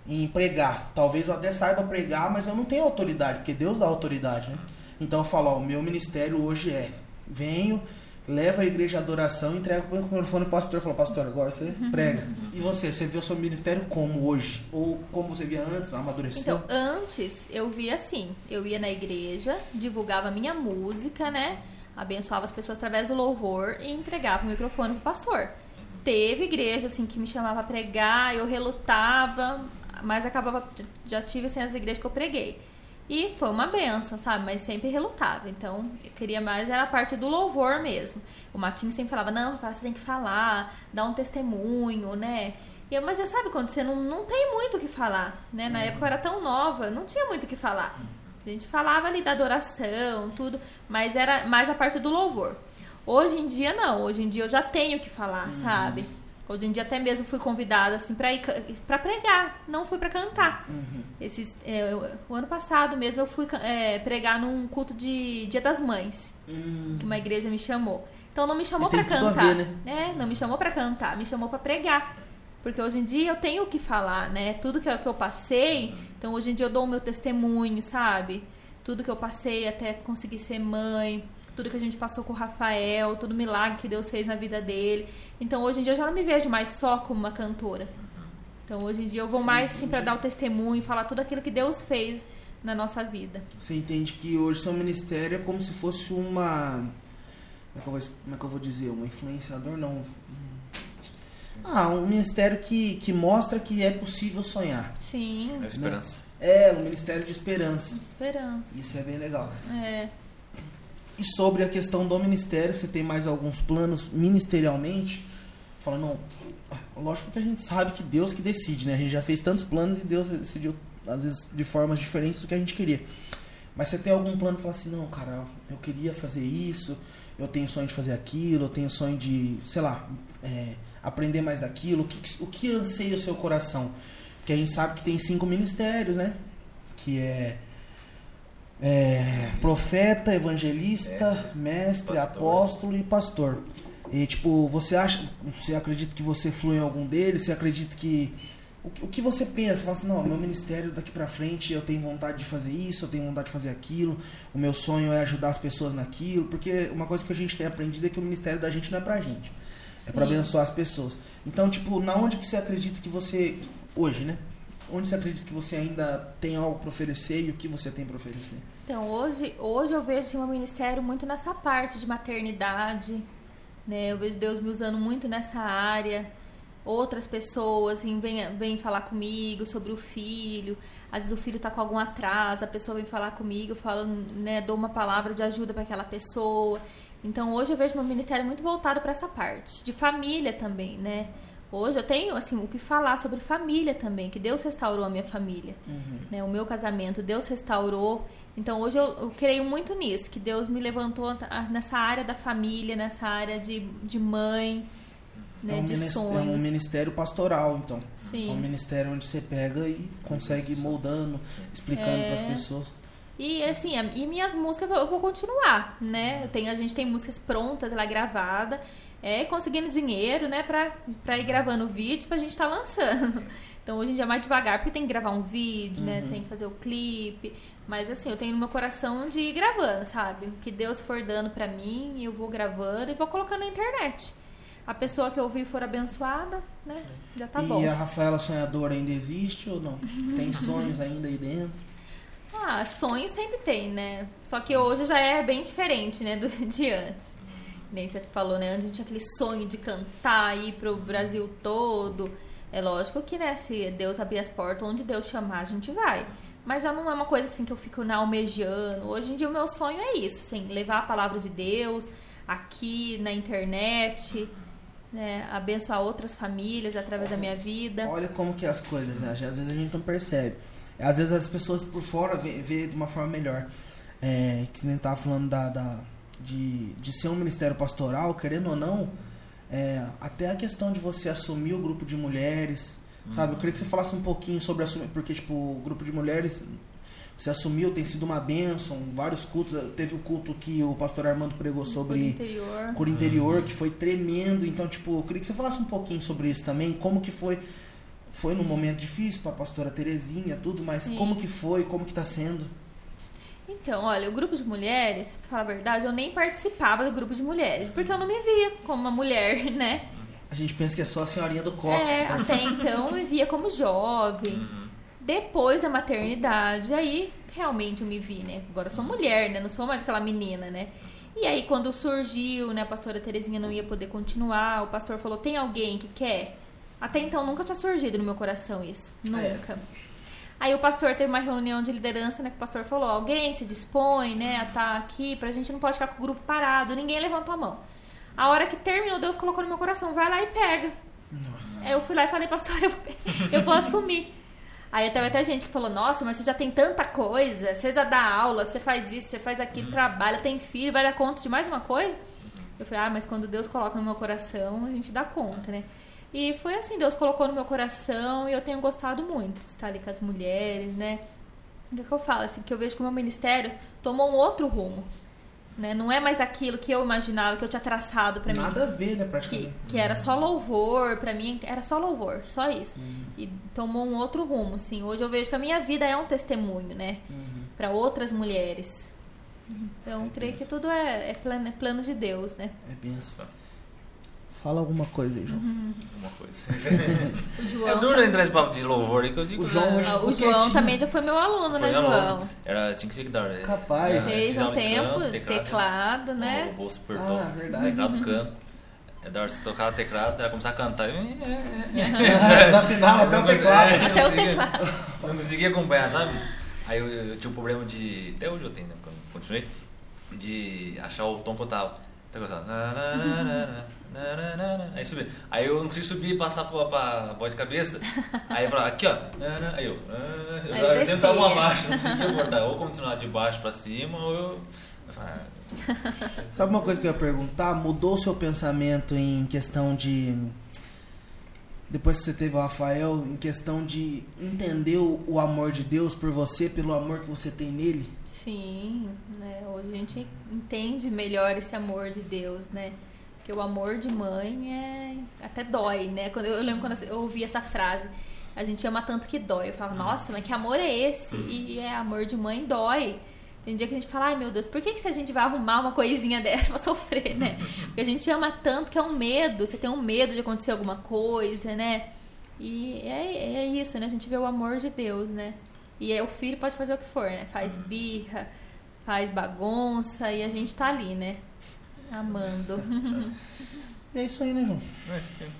em pregar. Talvez eu até saiba pregar, mas eu não tenho autoridade, porque Deus dá autoridade, né? Então eu falo, ó, o meu ministério hoje é, venho, levo a igreja à adoração, entrego o microfone pro pastor e falo, pastor, agora você prega. E você, você vê o seu ministério como hoje? Ou como você via antes, amadureceu? Então, antes eu via assim, eu ia na igreja, divulgava minha música, né? Abençoava as pessoas através do louvor e entregava o microfone pro pastor teve igreja assim que me chamava a pregar, eu relutava, mas acabava já tive assim as igrejas que eu preguei. E foi uma benção, sabe? Mas sempre relutava. Então, eu queria mais era a parte do louvor mesmo. O Matinho sempre falava: "Não, você tem que falar, dar um testemunho, né?" E eu, mas você sabe quando você não, não tem muito o que falar, né? Na uhum. época eu era tão nova, não tinha muito o que falar. A gente falava ali da adoração, tudo, mas era mais a parte do louvor. Hoje em dia não, hoje em dia eu já tenho que falar, uhum. sabe? Hoje em dia até mesmo fui convidada assim para ir para pregar, não fui para cantar. Uhum. Esses, é, o ano passado mesmo eu fui é, pregar num culto de Dia das Mães, uhum. que uma igreja me chamou. Então não me chamou para cantar, ver, né? É, não me chamou para cantar, me chamou para pregar. Porque hoje em dia eu tenho o que falar, né? Tudo que eu, que eu passei, então hoje em dia eu dou o meu testemunho, sabe? Tudo que eu passei até conseguir ser mãe tudo que a gente passou com o Rafael, todo o milagre que Deus fez na vida dele. Então hoje em dia eu já não me vejo mais só como uma cantora. Então hoje em dia eu vou sim, mais assim, para dar o testemunho, falar tudo aquilo que Deus fez na nossa vida. Você entende que hoje seu ministério é como se fosse uma. Como é que eu vou, como é que eu vou dizer? Um influenciador? Não. Ah, um ministério que, que mostra que é possível sonhar. Sim. É esperança. É, um ministério de esperança. De esperança. Isso é bem legal. É. E sobre a questão do ministério, você tem mais alguns planos ministerialmente? Falando, não, lógico que a gente sabe que Deus que decide, né? A gente já fez tantos planos e Deus decidiu, às vezes, de formas diferentes do que a gente queria. Mas você tem algum plano falar assim, não, cara, eu queria fazer isso, eu tenho sonho de fazer aquilo, eu tenho sonho de, sei lá, é, aprender mais daquilo. O que, o que anseia o seu coração? Porque a gente sabe que tem cinco ministérios, né? Que é é, profeta, evangelista, mestre, pastor. apóstolo e pastor. E tipo, você acha, você acredita que você flui em algum deles? Você acredita que o, o que você pensa? Você fala assim, não, meu ministério daqui para frente eu tenho vontade de fazer isso, eu tenho vontade de fazer aquilo. O meu sonho é ajudar as pessoas naquilo, porque uma coisa que a gente tem aprendido é que o ministério da gente não é pra gente. É para abençoar as pessoas. Então, tipo, na onde que você acredita que você hoje, né? Onde você acredita que você ainda tem algo para oferecer e o que você tem para oferecer? Então, hoje, hoje eu vejo assim, um ministério muito nessa parte de maternidade, né? Eu vejo Deus me usando muito nessa área. Outras pessoas assim, vêm, vêm falar comigo sobre o filho. Às vezes o filho está com algum atraso, a pessoa vem falar comigo, falo, né, dou uma palavra de ajuda para aquela pessoa. Então hoje eu vejo meu ministério muito voltado para essa parte, de família também, né? Hoje eu tenho assim o que falar sobre família também, que Deus restaurou a minha família, uhum. né? O meu casamento, Deus restaurou. Então hoje eu, eu, creio muito nisso, que Deus me levantou nessa área da família, nessa área de, de mãe, né, é um de sonhos. É um ministério pastoral, então. Sim. É um ministério onde você pega e consegue ir moldando, explicando é... para as pessoas. E assim, e minhas músicas eu vou continuar, né? Tenho, a gente tem músicas prontas, ela é gravada é conseguindo dinheiro, né, pra, pra ir gravando vídeos pra gente estar tá lançando. Então hoje em dia é mais devagar, porque tem que gravar um vídeo, né, uhum. né, tem que fazer o clipe. Mas assim, eu tenho no meu coração de ir gravando, sabe? O que Deus for dando pra mim, eu vou gravando e vou colocando na internet. A pessoa que ouvir for abençoada, né, já tá e bom. E a Rafaela Sonhadora ainda existe ou não? Tem sonhos ainda aí dentro? Ah, sonho sempre tem, né? Só que hoje já é bem diferente, né, do de antes. Nem você falou, né? Antes a gente tinha aquele sonho de cantar, ir pro Brasil todo. É lógico que, né, se Deus abrir as portas, onde Deus chamar, a gente vai. Mas já não é uma coisa assim que eu fico na almejando. Hoje em dia o meu sonho é isso, assim, levar a palavra de Deus aqui na internet, né, abençoar outras famílias através da minha vida. Olha como que é as coisas, né? Às vezes a gente não percebe. Às vezes as pessoas por fora vê, vê de uma forma melhor. É, que você estava falando da, da, de, de ser um ministério pastoral, querendo ou não, é, até a questão de você assumir o grupo de mulheres, sabe? Eu queria que você falasse um pouquinho sobre assumir, porque tipo, o grupo de mulheres você assumiu, tem sido uma bênção, vários cultos. Teve o culto que o pastor Armando pregou sobre Cura interior. cura interior, que foi tremendo. Então, tipo, eu queria que você falasse um pouquinho sobre isso também, como que foi. Foi num momento difícil para a pastora Terezinha, tudo, mas Sim. como que foi, como que tá sendo? Então, olha, o grupo de mulheres, pra falar a verdade, eu nem participava do grupo de mulheres, porque eu não me via como uma mulher, né? A gente pensa que é só a senhorinha do coque. É, tá- até então eu me via como jovem. Depois da maternidade, aí realmente eu me vi, né? Agora eu sou mulher, né? Não sou mais aquela menina, né? E aí quando surgiu, né, a pastora Terezinha não ia poder continuar, o pastor falou: "Tem alguém que quer?" Até então nunca tinha surgido no meu coração isso, nunca. Aí o pastor teve uma reunião de liderança, né, que o pastor falou: "Alguém se dispõe, né, a estar aqui pra gente não pode ficar com o grupo parado". Ninguém levantou a mão. A hora que terminou, Deus colocou no meu coração: "Vai lá e pega". Aí eu fui lá e falei, pastor, eu, eu vou assumir. Aí até até gente que falou, nossa, mas você já tem tanta coisa, você já dá aula, você faz isso, você faz aquilo, trabalha, tem filho, vai dar conta de mais uma coisa? Eu falei, ah, mas quando Deus coloca no meu coração, a gente dá conta, né? E foi assim, Deus colocou no meu coração e eu tenho gostado muito de estar ali com as mulheres, né? O que, que eu falo, assim, que eu vejo que o meu ministério tomou um outro rumo, né? Não é mais aquilo que eu imaginava, que eu tinha traçado pra mim Nada a ver, né, que, praticamente. que era só louvor, pra mim era só louvor, só isso. E tomou um outro rumo, assim. Hoje eu vejo que a minha vida é um testemunho, né? Uhum. Pra outras mulheres. Então, creio que tudo é, é plano, é plano de Deus, né? É benção. Fala alguma coisa aí, João. Uma coisa. O João, É duro entrar esse papo de louvor aí que eu digo. O João né? o João também já foi meu aluno, Foi né, aluno. João? Era, tinha que ser que dar. né? Capaz. É, Fez fiz um tempo, canto, teclado, né? O bolso apertou. Ah, verdade. Teclado canto. É da hora de você tocar o teclado, ela começar a cantar. eu- Desafinava até o Não consegui- teclado. é, não Até o conseguia- teclado. Não conseguia acompanhar, sabe? Aí eu, eu tinha um problema de. Até hoje eu tenho, né? Quando continuei. De achar o tom que eu tava. Então eu tava. na, na, na, na, na. Aí subi. Aí eu não consegui subir e passar pra, pra voz de cabeça. Aí eu falava, aqui ó. Aí eu. na, na. Aí Eu, eu sempre tava uma baixa, não conseguia. Ou continuar de baixo pra cima, ou eu. eu falava, ah, Sabe uma coisa que eu ia perguntar? Mudou o seu pensamento em questão de. Depois que você teve o Rafael, em questão de entender o, o amor de Deus por você, pelo amor que você tem nele? Sim, né? Hoje a gente entende melhor esse amor de Deus, né? Porque o amor de mãe é até dói, né? Quando eu, lembro quando eu ouvi essa frase, a gente ama tanto que dói. Eu falava, nossa, mas que amor é esse? E é amor de mãe dói. Tem dia que a gente fala, ai meu Deus, por que, que se a gente vai arrumar uma coisinha dessa pra sofrer, né? Porque a gente ama tanto que é um medo, você tem um medo de acontecer alguma coisa, né? E é, é isso, né? A gente vê o amor de Deus, né? E o filho pode fazer o que for, né? Faz birra, faz bagunça e a gente tá ali, né? Amando. E é isso aí, né, João? não, isso aqui-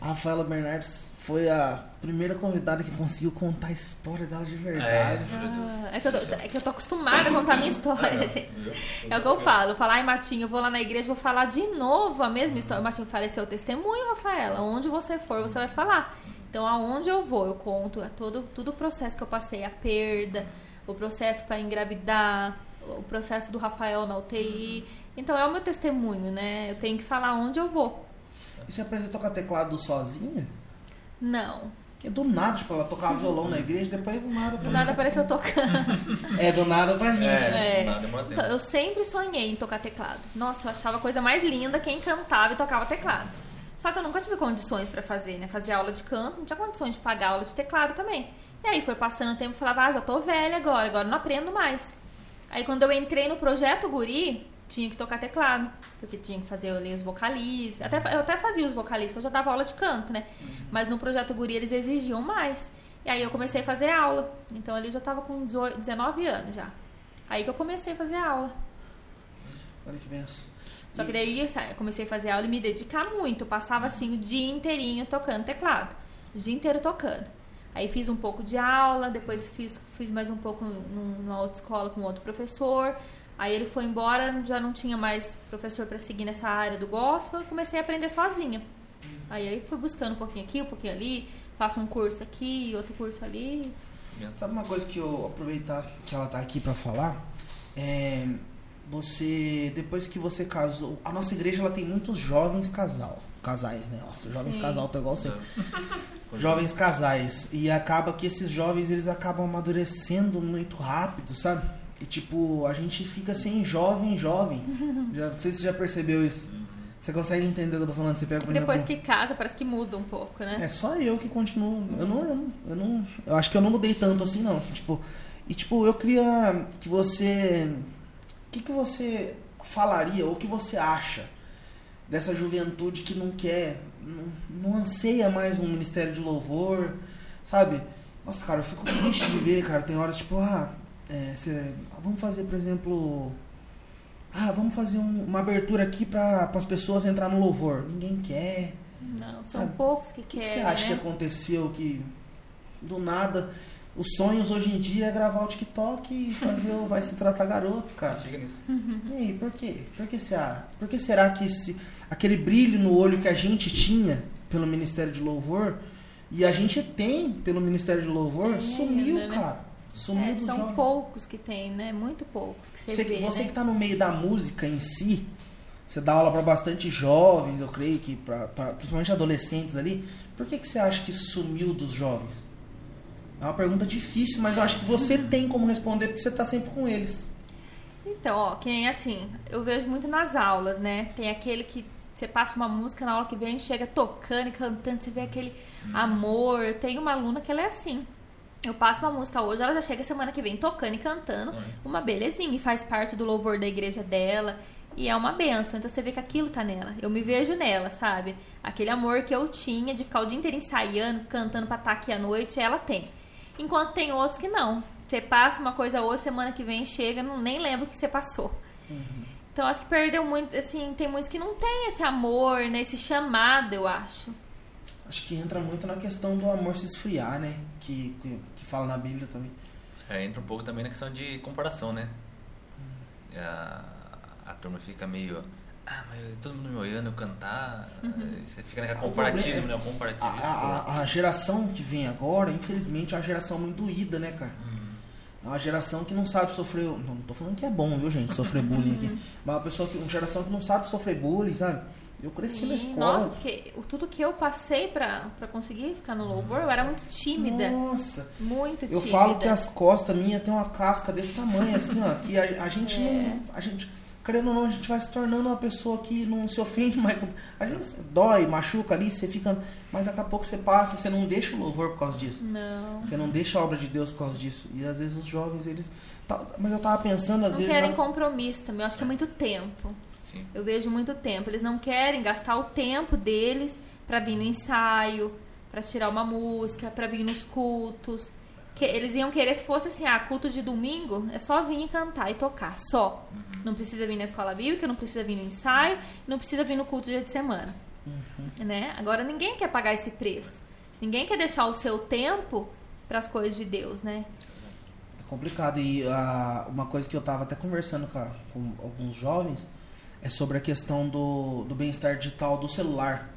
A Rafaela Bernardes foi a primeira convidada que conseguiu contar a história dela de É, verdade. Deus. Ah, é, que eu tô, é que eu tô acostumada a contar a minha história, gente. É o que eu falo. Eu falo, ai, Matinho, eu vou lá na igreja vou falar de novo a mesma história. Matinho, fala, esse é o testemunho, Rafaela. Onde você for, você vai falar. Então, aonde eu vou, eu conto é todo, todo o processo que eu passei, a perda, o processo para engravidar, o processo do Rafael na UTI. Então, é o meu testemunho, né? Eu tenho que falar onde eu vou. E você aprendeu a tocar teclado sozinha? Não. Porque do nada, tipo, ela tocava violão na igreja, depois do nada Do nada apareceu tocando. É, do nada pra gente. É, É. nada, demora tempo. Então, eu sempre sonhei em tocar teclado. Nossa, eu achava a coisa mais linda quem cantava e tocava teclado. Só que eu nunca tive condições pra fazer, né? Fazer aula de canto, não tinha condições de pagar aula de teclado também. E aí foi passando o tempo e falava, ah, já tô velha agora, agora não aprendo mais. Aí quando eu entrei no projeto Guri, tinha que tocar teclado. Porque tinha que fazer ali os vocalistas. Até, eu até fazia os vocalistas, que eu já dava aula de canto, né? Mas no projeto Guri eles exigiam mais. E aí eu comecei a fazer aula. Então ali eu já tava com 18, 19 anos já. Aí que eu comecei a fazer aula. Olha que benção. Só que daí eu comecei a fazer aula e me dedicar muito. Eu passava assim o dia inteirinho tocando teclado. O dia inteiro tocando. Aí fiz um pouco de aula, depois fiz, fiz mais um pouco num- numa outra escola com outro professor. Aí ele foi embora, já não tinha mais professor para seguir nessa área do gospel, eu comecei a aprender sozinha. Aí eu fui buscando um pouquinho aqui, um pouquinho ali, faço um curso aqui, outro curso ali. Sabe uma coisa que eu aproveitar que ela tá aqui pra falar? É, você depois que você casou, a nossa igreja ela tem muitos jovens casal, casais, né? Nossa, jovens Sim. casal tá igual você. Jovens casais e acaba que esses jovens eles acabam amadurecendo muito rápido, sabe? E tipo, a gente fica sem jovem, jovem. Já, não sei se você já percebeu isso. Você consegue entender o que eu tô falando? Você pega, É depois exemplo, que casa, parece que muda um pouco, né? é só eu que continuo. Eu não, eu não, eu não. Eu acho que eu não mudei tanto assim, não. Tipo, e tipo, eu queria que você. O que, que você falaria ou o que você acha dessa juventude que não quer, não, não anseia mais um ministério de louvor, sabe? Nossa, cara, eu fico triste de ver, cara. Tem horas tipo, ah, é, cê- vamos fazer, por exemplo. Ah, vamos fazer um- uma abertura aqui para as pessoas entrar no louvor. Ninguém quer. Não, são Sabe, poucos que O que, que querem, você acha né? que aconteceu que do nada os sonhos hoje em dia é gravar o TikTok e fazer o vai se tratar garoto, cara? Chega nisso. E aí, por quê? Por que será? Por que será que esse, aquele brilho no olho que a gente tinha pelo Ministério de Louvor e a gente tem pelo Ministério de Louvor Tem sumiu, ainda, né? cara? Sumiu É, dos são poucos que tem, né? Muito poucos que você, Você, vê, você né? que tá no meio da música em si, você dá aula para bastante jovens, eu creio que pra, pra- principalmente adolescentes ali. Por que, que você acha que sumiu dos jovens? É uma pergunta difícil, mas eu acho que você tem como responder porque você tá sempre com eles. Então, ó, que nem assim, eu vejo muito nas aulas, né? Tem aquele que você passa uma música na aula que vem, chega tocando e cantando, você vê aquele amor. Tem uma aluna que ela é assim. Eu passo uma música hoje, ela já chega semana que vem tocando e cantando, uma belezinha, e faz parte do louvor da igreja dela. E é uma benção. Então você vê que aquilo tá nela. Eu me vejo nela, sabe? Aquele amor que eu tinha de ficar o dia inteiro ensaiando, cantando pra estar aqui à noite, ela tem. Enquanto tem outros que não. Você passa uma coisa hoje, semana que vem chega, não, nem lembra o que você passou. Então acho que perdeu muito, assim, tem muitos que não tem esse amor, né? Esse chamado, eu acho. Acho que entra muito na questão do amor se esfriar, né? Que, que, que fala na Bíblia também. É, entra um pouco também na questão de comparação, né? A, a turma fica meio. Ah, mas todo mundo me olhando eu cantar. aí Você fica naquele O comparativismo, problema né? O A, a, a- a geração que vem agora, infelizmente, é uma geração muito doída, né, cara? É uma geração que não sabe sofrer. Não, não tô falando que é bom, viu, gente? Sofrer bullying aqui. Mas uma pessoa que, uma geração que não sabe sofrer bullying, sabe? Eu cresci na Sim, escola. Nossa, porque tudo que eu passei pra, pra conseguir ficar no louvor, eu era muito tímida. Nossa, Muito eu tímida. falo que as costas minhas tem uma casca desse tamanho, assim, ó. Que a, a gente É. não. A gente, querendo ou não, a gente vai se tornando uma pessoa que não se ofende mais. A gente dói, machuca ali, você fica. Mas daqui a pouco você passa, você não deixa o louvor por causa disso. Não. Você não deixa a obra de Deus por causa disso. E às vezes os jovens, eles. tá- Mas eu tava pensando, às Não vezes. querem a- compromisso também, eu acho que é muito tempo. Sim. Eu vejo muito tempo. Eles não querem gastar o tempo deles pra vir no ensaio, pra tirar uma música, pra vir nos cultos. Que eles iam querer se fosse assim, ah, culto de domingo, é só vir e cantar e tocar, só. Não precisa vir na escola bíblica, não precisa vir no ensaio, não precisa vir no culto dia de semana. Né? Agora ninguém quer pagar esse preço. Ninguém quer deixar o seu tempo para as coisas de Deus, né? É complicado. E ah, uma coisa que eu tava até conversando com, com alguns jovens é sobre a questão do, do bem-estar digital do celular.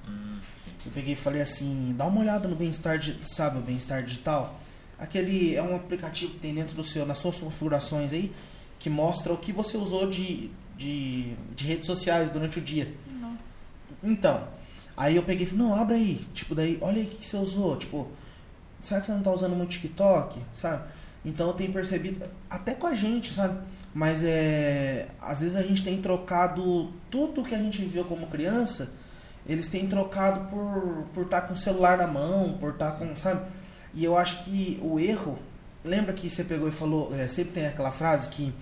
Eu peguei e falei assim, dá uma olhada no bem-estar, sabe, o bem-estar digital? Aquele é um aplicativo que tem dentro do seu, nas suas configurações aí, que mostra o que você usou de, de, de redes sociais durante o dia. Nossa. Então, aí eu peguei e falei, não, abre aí. Tipo, daí, olha aí o que, que você usou. Tipo, será que você não tá usando muito TikTok? Sabe? Então eu tenho percebido, até com a gente, sabe? Mas é. Às vezes a gente tem trocado tudo que a gente viveu como criança, eles têm trocado por por estar com o celular na mão, por estar com, sabe? E eu acho que o erro. Lembra que você pegou e falou, é, sempre tem aquela frase que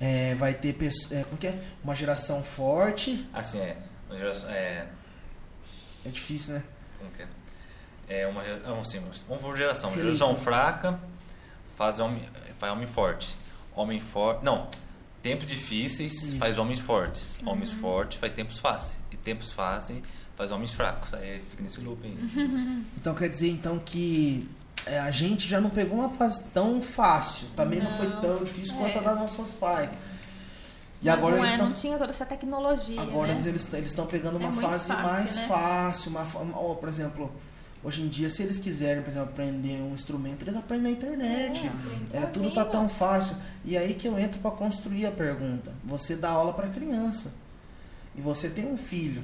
é, vai ter é, como que é? uma geração forte. Assim, é. Uma geração. É. É difícil, né? Como que é? É uma, é assim, vamos por geração. Relito. Geração fraca faz homem, faz homem forte. Homem forte. Não. Tempos difíceis Isso. faz homens fortes. Homens fortes faz tempos fáceis. E tempos fáceis faz homens fracos. Aí fica nesse loop aí. Então quer dizer então que é, a gente já não pegou uma fase tão fácil, também não, foi Não. tão difícil quanto a É. das nossas pais. E Não, agora não, eles é, estão não tinha toda essa tecnologia, agora né? eles eles estão pegando É uma fase fácil, mais né? fácil, uma, ó, por exemplo, hoje em dia se eles quiserem, por exemplo, aprender um instrumento, eles aprendem na internet. aprende É, tudo tá tão fácil. E aí que eu entro para construir a pergunta. Você dá aula para criança. E você tem um filho.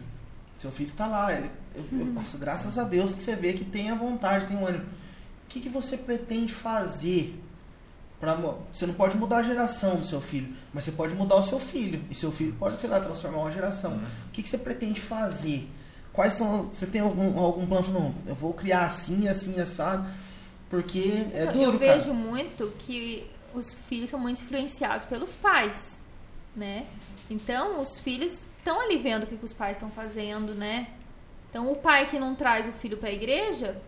Seu filho tá lá. Ele, eu, eu Uhum. passo, graças a Deus que você vê que tem a vontade, tem o ânimo. O que, que você pretende fazer? Pra, você não pode mudar a geração do seu filho, mas você pode mudar o seu filho. E seu filho pode, sei lá, transformar uma geração. Uhum. O que, que você pretende fazer? Quais são. Você tem algum, algum plano? Não, eu vou criar assim, assim, assado. Porque é Então, duro, eu cara. vejo muito que os filhos são muito influenciados pelos pais, né? Então, os filhos estão ali vendo o que, que os pais estão fazendo, né? Então, o pai que não traz o filho para a igreja,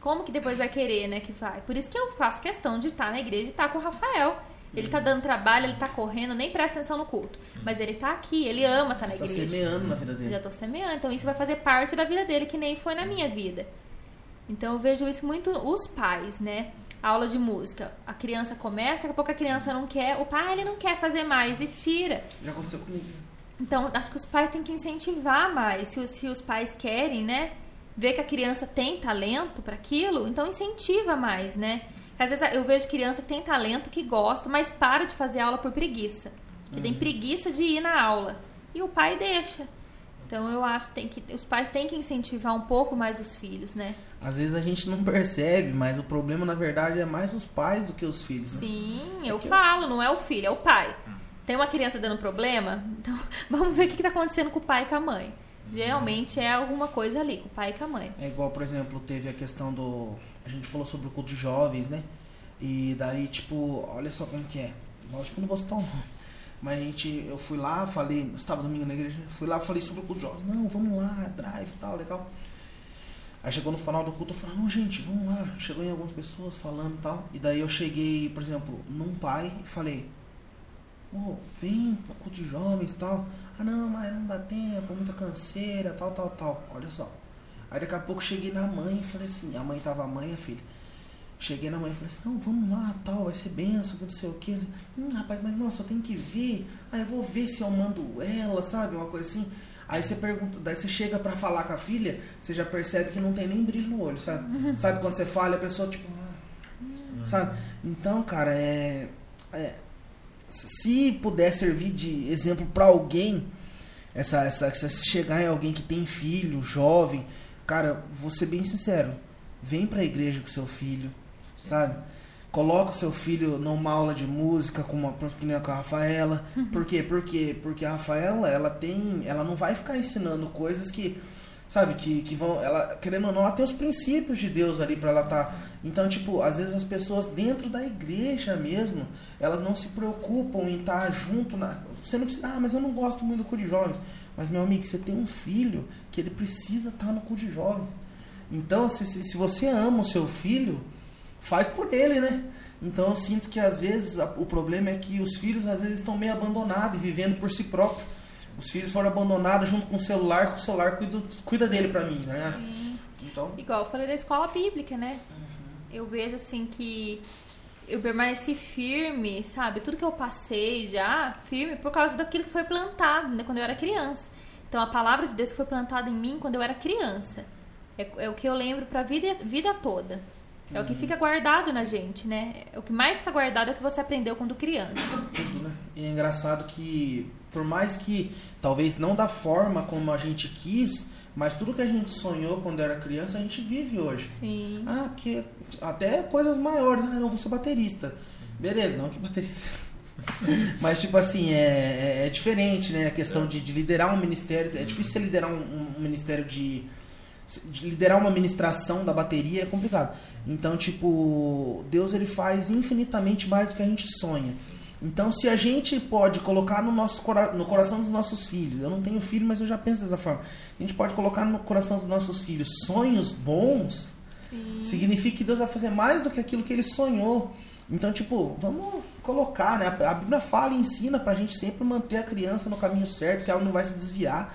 como que depois vai querer, né, que vai? Por isso que eu faço questão de estar na igreja e estar com o Rafael. Ele tá dando trabalho, ele tá correndo, nem presta atenção no culto. Mas ele tá aqui, ele ama estar na Você tá igreja. semeando na vida dele. Já tô semeando. Então isso vai fazer parte da vida dele, que nem foi na minha vida. Então eu vejo isso muito os pais, né? A aula de música. A criança começa, daqui a pouco a criança não quer, o pai ele não quer fazer mais e tira. Já aconteceu comigo. Então acho que os pais têm que incentivar mais. Se os, se os pais querem, né? Ver que a criança tem talento para aquilo, então incentiva mais, né? Às vezes eu vejo criança que tem talento, que gosta, mas para de fazer aula por preguiça. Que tem preguiça de ir na aula. E o pai deixa. Então eu acho que, tem que os pais têm que incentivar um pouco mais os filhos, né? Às vezes a gente não percebe, mas o problema na verdade é mais os pais do que os filhos. Né? Sim, eu eu- falo, não é o filho, é o pai. Tem uma criança dando problema, então vamos ver o que está acontecendo com o pai e com a mãe. Geralmente é alguma coisa ali, com o pai e com a mãe. É igual, por exemplo, teve a questão do. A gente falou sobre o culto de jovens, né? E daí, tipo, olha só como que é. Lógico que eu não vou citar o nome. Mas a gente, eu fui lá, falei, estava domingo na igreja, fui lá, falei sobre o culto de jovens. Não, vamos lá, drive e tal, legal. Aí chegou no final do culto, eu falei, não, gente, vamos lá. Chegou em algumas pessoas falando e tal. E daí eu cheguei, por exemplo, num pai e falei, ô, vem culto de jovens e tal. Ah, não, mas não dá tempo, muita canseira, tal, tal, tal. Olha só. Aí daqui a pouco cheguei na mãe e falei assim, a mãe tava a mãe e a filha. Cheguei na mãe e falei assim, não, vamos lá, tal, vai ser benção, não sei o que. Hum, rapaz, mas nossa, eu tenho que ver. Aí eu vou ver se eu mando ela, sabe? Uma coisa assim. Aí você pergunta, daí você chega pra falar com a filha, você já percebe que não tem nem brilho no olho, sabe? Sabe quando você fala, a pessoa tipo, ah, sabe? Então, cara, é, é se puder servir de exemplo pra alguém, essa, essa, essa se chegar em alguém que tem filho, jovem, cara, vou ser bem sincero, vem pra igreja com seu filho, sabe? Coloca o seu filho numa aula de música com uma nem com a Rafaela. Por quê? Porque, porque a Rafaela, ela tem. Ela não vai ficar ensinando coisas que. Sabe, que, que vão. Ela, querendo ou não, ela tem os princípios de Deus ali pra ela estar. Então, tipo, às vezes as pessoas dentro da igreja mesmo, elas não se preocupam em estar junto na. Você não precisa. Ah, mas eu não gosto muito do cu de jovens. Mas, meu amigo, você tem um filho que ele precisa estar no cu de jovens. Então, se, se, se você ama o seu filho, faz por ele, né? Então eu sinto que às vezes o problema é que os filhos às vezes estão meio abandonados e vivendo por si próprio. Os filhos foram abandonados junto com o celular, que o celular cuida, cuida dele pra mim, né? Sim. Então, Igual eu falei da escola bíblica, né? Eu vejo assim que eu permaneci firme, sabe? Tudo que eu passei já, firme, por causa daquilo que foi plantado, né? Quando eu era criança. Então a palavra de Deus que foi plantada em mim quando eu era criança. É, é o que eu lembro pra vida, vida toda. É o que fica guardado na gente, né? É O que mais fica guardado é o que você aprendeu quando criança. tudo, né? E é engraçado que, por mais que talvez não da forma como a gente quis, mas tudo que a gente sonhou quando era criança, a gente vive hoje. Sim. Ah, porque até coisas maiores. Ah, não vou ser baterista. Beleza, não que baterista. Mas, tipo assim, é, é, é diferente, né? A questão de, de liderar um ministério. É difícil você liderar um, um ministério de, de. Liderar uma ministração da bateria é complicado. Então, tipo, Deus ele faz infinitamente mais do que a gente sonha. Então, se a gente pode colocar no, nosso, cora- no coração dos nossos filhos, eu não tenho filho, mas eu já penso dessa forma. A gente pode colocar no coração dos nossos filhos sonhos bons, Sim. significa que Deus vai fazer mais do que aquilo que ele sonhou. Então, tipo, vamos colocar, né? A Bíblia fala e ensina pra gente sempre manter a criança no caminho certo, que ela não vai se desviar.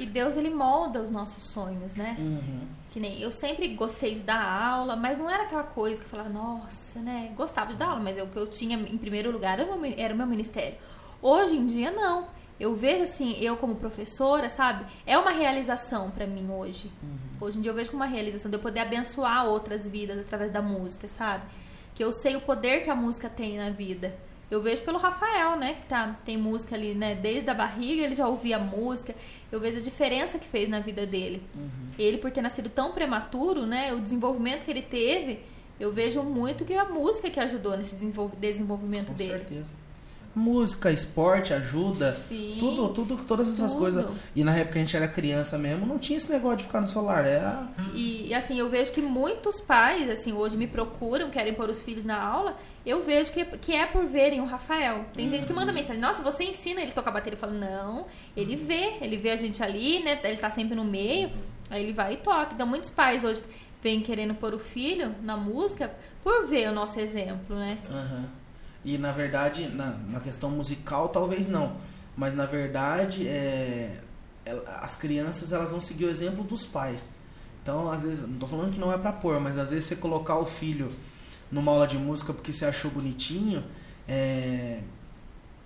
E Deus, ele molda os nossos sonhos, né? Uhum. Que nem eu sempre gostei de dar aula, mas não era aquela coisa que eu falava, nossa, né? Gostava de dar aula, mas o que eu tinha em primeiro lugar era o meu, era o meu ministério. Hoje em dia, não. Eu vejo assim, eu como professora, sabe? É uma realização para mim hoje. Hoje em dia eu vejo como uma realização de eu poder abençoar outras vidas através da música, sabe? Que eu sei o poder que a música tem na vida. Eu vejo pelo Rafael, né, que tá, tem música ali, né, desde a barriga, ele já ouvia música. Eu vejo a diferença que fez na vida dele. Ele por ter nascido tão prematuro, né, o desenvolvimento que ele teve, eu vejo muito que a música que ajudou nesse desenvolv- desenvolvimento Com dele. certeza. Música, esporte, ajuda, Sim. tudo, tudo, todas essas Tudo. coisas. E na época que a gente era criança mesmo, não tinha esse negócio de ficar no celular. É a- E e, assim, eu vejo que muitos pais, assim, hoje me procuram, querem pôr os filhos na aula. Eu vejo que, que é por verem o Rafael. Tem gente que manda mensagem, nossa, você ensina ele a tocar bateria. Eu falo, não, ele vê, ele vê a gente ali, né? Ele tá sempre no meio, aí ele vai e toca. Então muitos pais hoje vêm querendo pôr o filho na música por ver o nosso exemplo, né? Aham. E na verdade, na, na questão musical, talvez não. Mas na verdade, é, as crianças elas vão seguir o exemplo dos pais. Então, às vezes, não tô falando que não é pra pôr, mas às vezes você colocar o filho numa aula de música porque você achou bonitinho, é,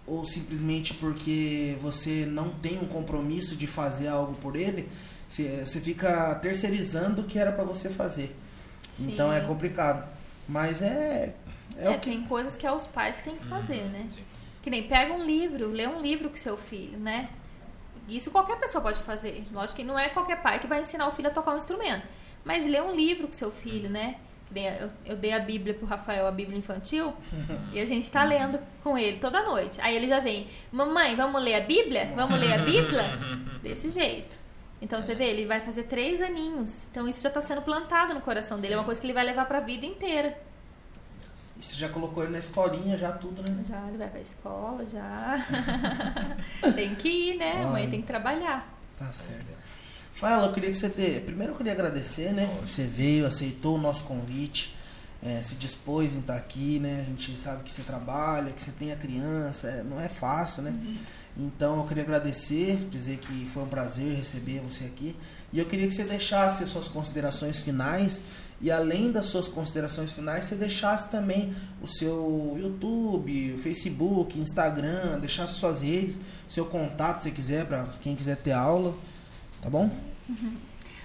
ou simplesmente porque você não tem um compromisso de fazer algo por ele, você, você fica terceirizando o que era pra você fazer. Então Sim. é complicado. Mas é. É, É, que tem coisas que é os pais que têm que fazer, né? Sim. Que nem pega um livro, lê um livro com seu filho, né? Isso qualquer pessoa pode fazer. Lógico que não é qualquer pai que vai ensinar o filho a tocar um instrumento. Mas lê um livro com seu filho, né? Eu, eu dei a Bíblia pro Rafael, a Bíblia infantil, e a gente tá lendo com ele toda noite. Aí ele já vem, mamãe, vamos ler a Bíblia? Vamos ler a Bíblia? Desse jeito. Então você vê, ele vai fazer três aninhos. Então isso já tá sendo plantado no coração dele. É uma coisa que ele vai levar pra vida inteira. E você já colocou ele na escolinha, já tudo, né? Já, ele vai pra escola, já. tem que ir, né? A mãe Olha. tem que trabalhar. Tá certo. Fala, eu queria que você te... Primeiro eu queria agradecer, né? Você veio, aceitou o nosso convite, é, se dispôs em estar aqui, né? A gente sabe que você trabalha, que você tem a criança, é, não é fácil, né? Então eu queria agradecer, dizer que foi um prazer receber você aqui. E eu queria que você deixasse as suas considerações finais. E além das suas considerações finais, você deixasse também o seu YouTube, Facebook, Instagram, deixasse suas redes, seu contato se quiser, para quem quiser ter aula. Tá bom?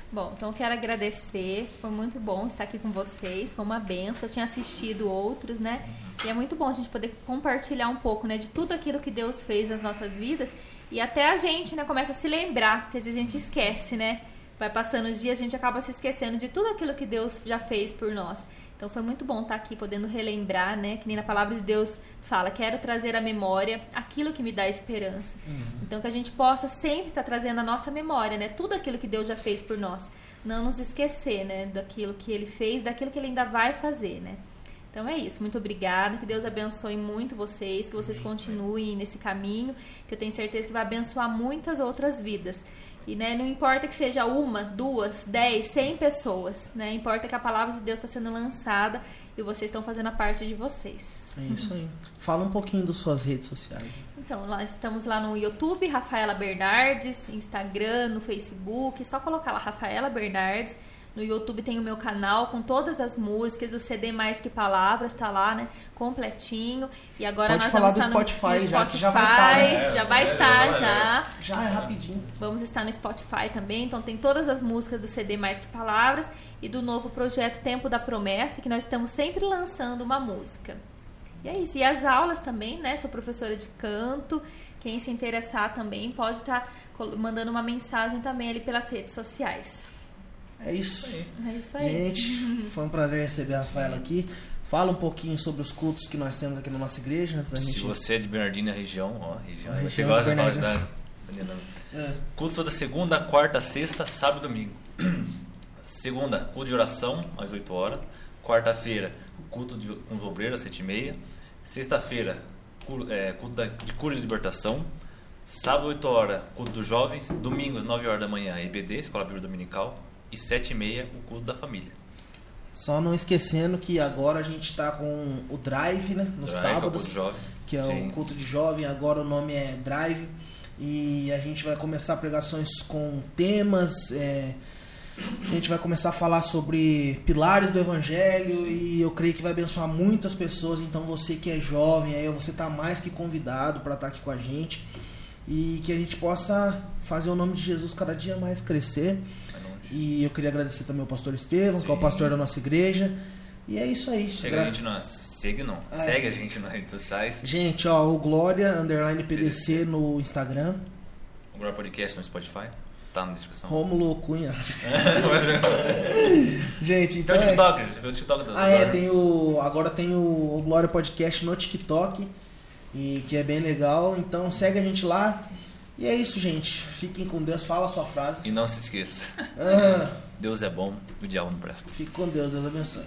Bom, então quero agradecer. Foi muito bom estar aqui com vocês. Foi uma benção. Eu tinha assistido outros, né? E é muito bom a gente poder compartilhar um pouco, né, de tudo aquilo que Deus fez nas nossas vidas. E até a gente, né, começa a se lembrar, que às vezes a gente esquece, né? Vai passando os dias, a gente acaba se esquecendo de tudo aquilo que Deus já fez por nós. Então foi muito bom estar aqui podendo relembrar, né? Que nem na palavra de Deus fala, quero trazer à memória aquilo que me dá esperança. Então que a gente possa sempre estar trazendo à nossa memória, né? Tudo aquilo que Deus já fez por nós. Não nos esquecer, né? Daquilo que Ele fez, daquilo que Ele ainda vai fazer, né? Então é isso. Muito obrigada. Que Deus abençoe muito vocês, que vocês continuem nesse caminho, que eu tenho certeza que vai abençoar muitas outras vidas. E né, não importa que seja uma, duas, dez, cem pessoas, né? Importa que a palavra de Deus está sendo lançada e vocês estão fazendo a parte de vocês. É isso aí. Fala um pouquinho das suas redes sociais. Então, nós estamos lá no YouTube, Rafaela Bernardes, Instagram, no Facebook, só colocar lá Rafaela Bernardes. No YouTube tem o meu canal com todas as músicas, o CD Mais Que Palavras tá lá, né? Completinho. E agora Pode nós falar vamos do estar no, Spotify no já, que já vai Spotify, tá, né? já vai É, estar já vai, já. Já é rapidinho. Vamos estar no Spotify também, então tem todas as músicas do CD Mais Que Palavras e do novo projeto Tempo da Promessa, que nós estamos sempre lançando uma música. E é isso. E as aulas também, né? Sou professora de canto. Quem se interessar também pode estar mandando uma mensagem também ali pelas redes sociais. É isso. É isso aí. Gente, foi um prazer receber a Rafaela aqui. Fala um pouquinho sobre os cultos que nós temos aqui na nossa igreja antes da Se gente. você é de Bernardina, região, ó, região. A você região gosta de Bernardina. Bernardina. É. Culto toda segunda, quarta, sexta, sábado e domingo. Segunda, culto de oração, às 8 horas. Quarta-feira, culto de, com os obreiros, às 7 e meia. Sexta-feira, cu- é, culto da- de cura e libertação. Sábado, 8 horas, culto dos jovens. Domingo, às 9 horas da manhã, EBD, Escola Bíblica Dominical. E 7 e meia, o culto da família. Só não esquecendo que agora a gente tá com o Drive, né? Drive, que é o sábados, culto jovem. que é Sim. o culto de jovem, agora o nome é Drive. E a gente vai começar pregações com temas. é, a gente vai começar a falar sobre pilares do evangelho e eu creio que vai abençoar muitas pessoas. Então você que é jovem, aí você tá mais que convidado para estar aqui com a gente e que a gente possa fazer o nome de Jesus cada dia mais crescer. E eu queria agradecer também ao pastor Estevam, que é o Sim. pastor da nossa igreja. E é isso aí. Chega Gra- a gente nas. Segue não. É. Segue a gente nas redes sociais. Gente, ó, o Glória Underline PDC no Instagram. O Glória Podcast no Spotify. Tá na descrição. Rômulo Cunha. Gente, então. Tem o é- TikTok, viu o TikTok do Ah, é, tem o. Agora tem o, o Glória Podcast no TikTok. E que é bem legal. Então segue a gente lá. E é isso, gente. Fiquem com Deus. Fala a sua frase. E não se esqueça. Ah, Deus é bom, o diabo não presta. fique com Deus. Deus abençoe.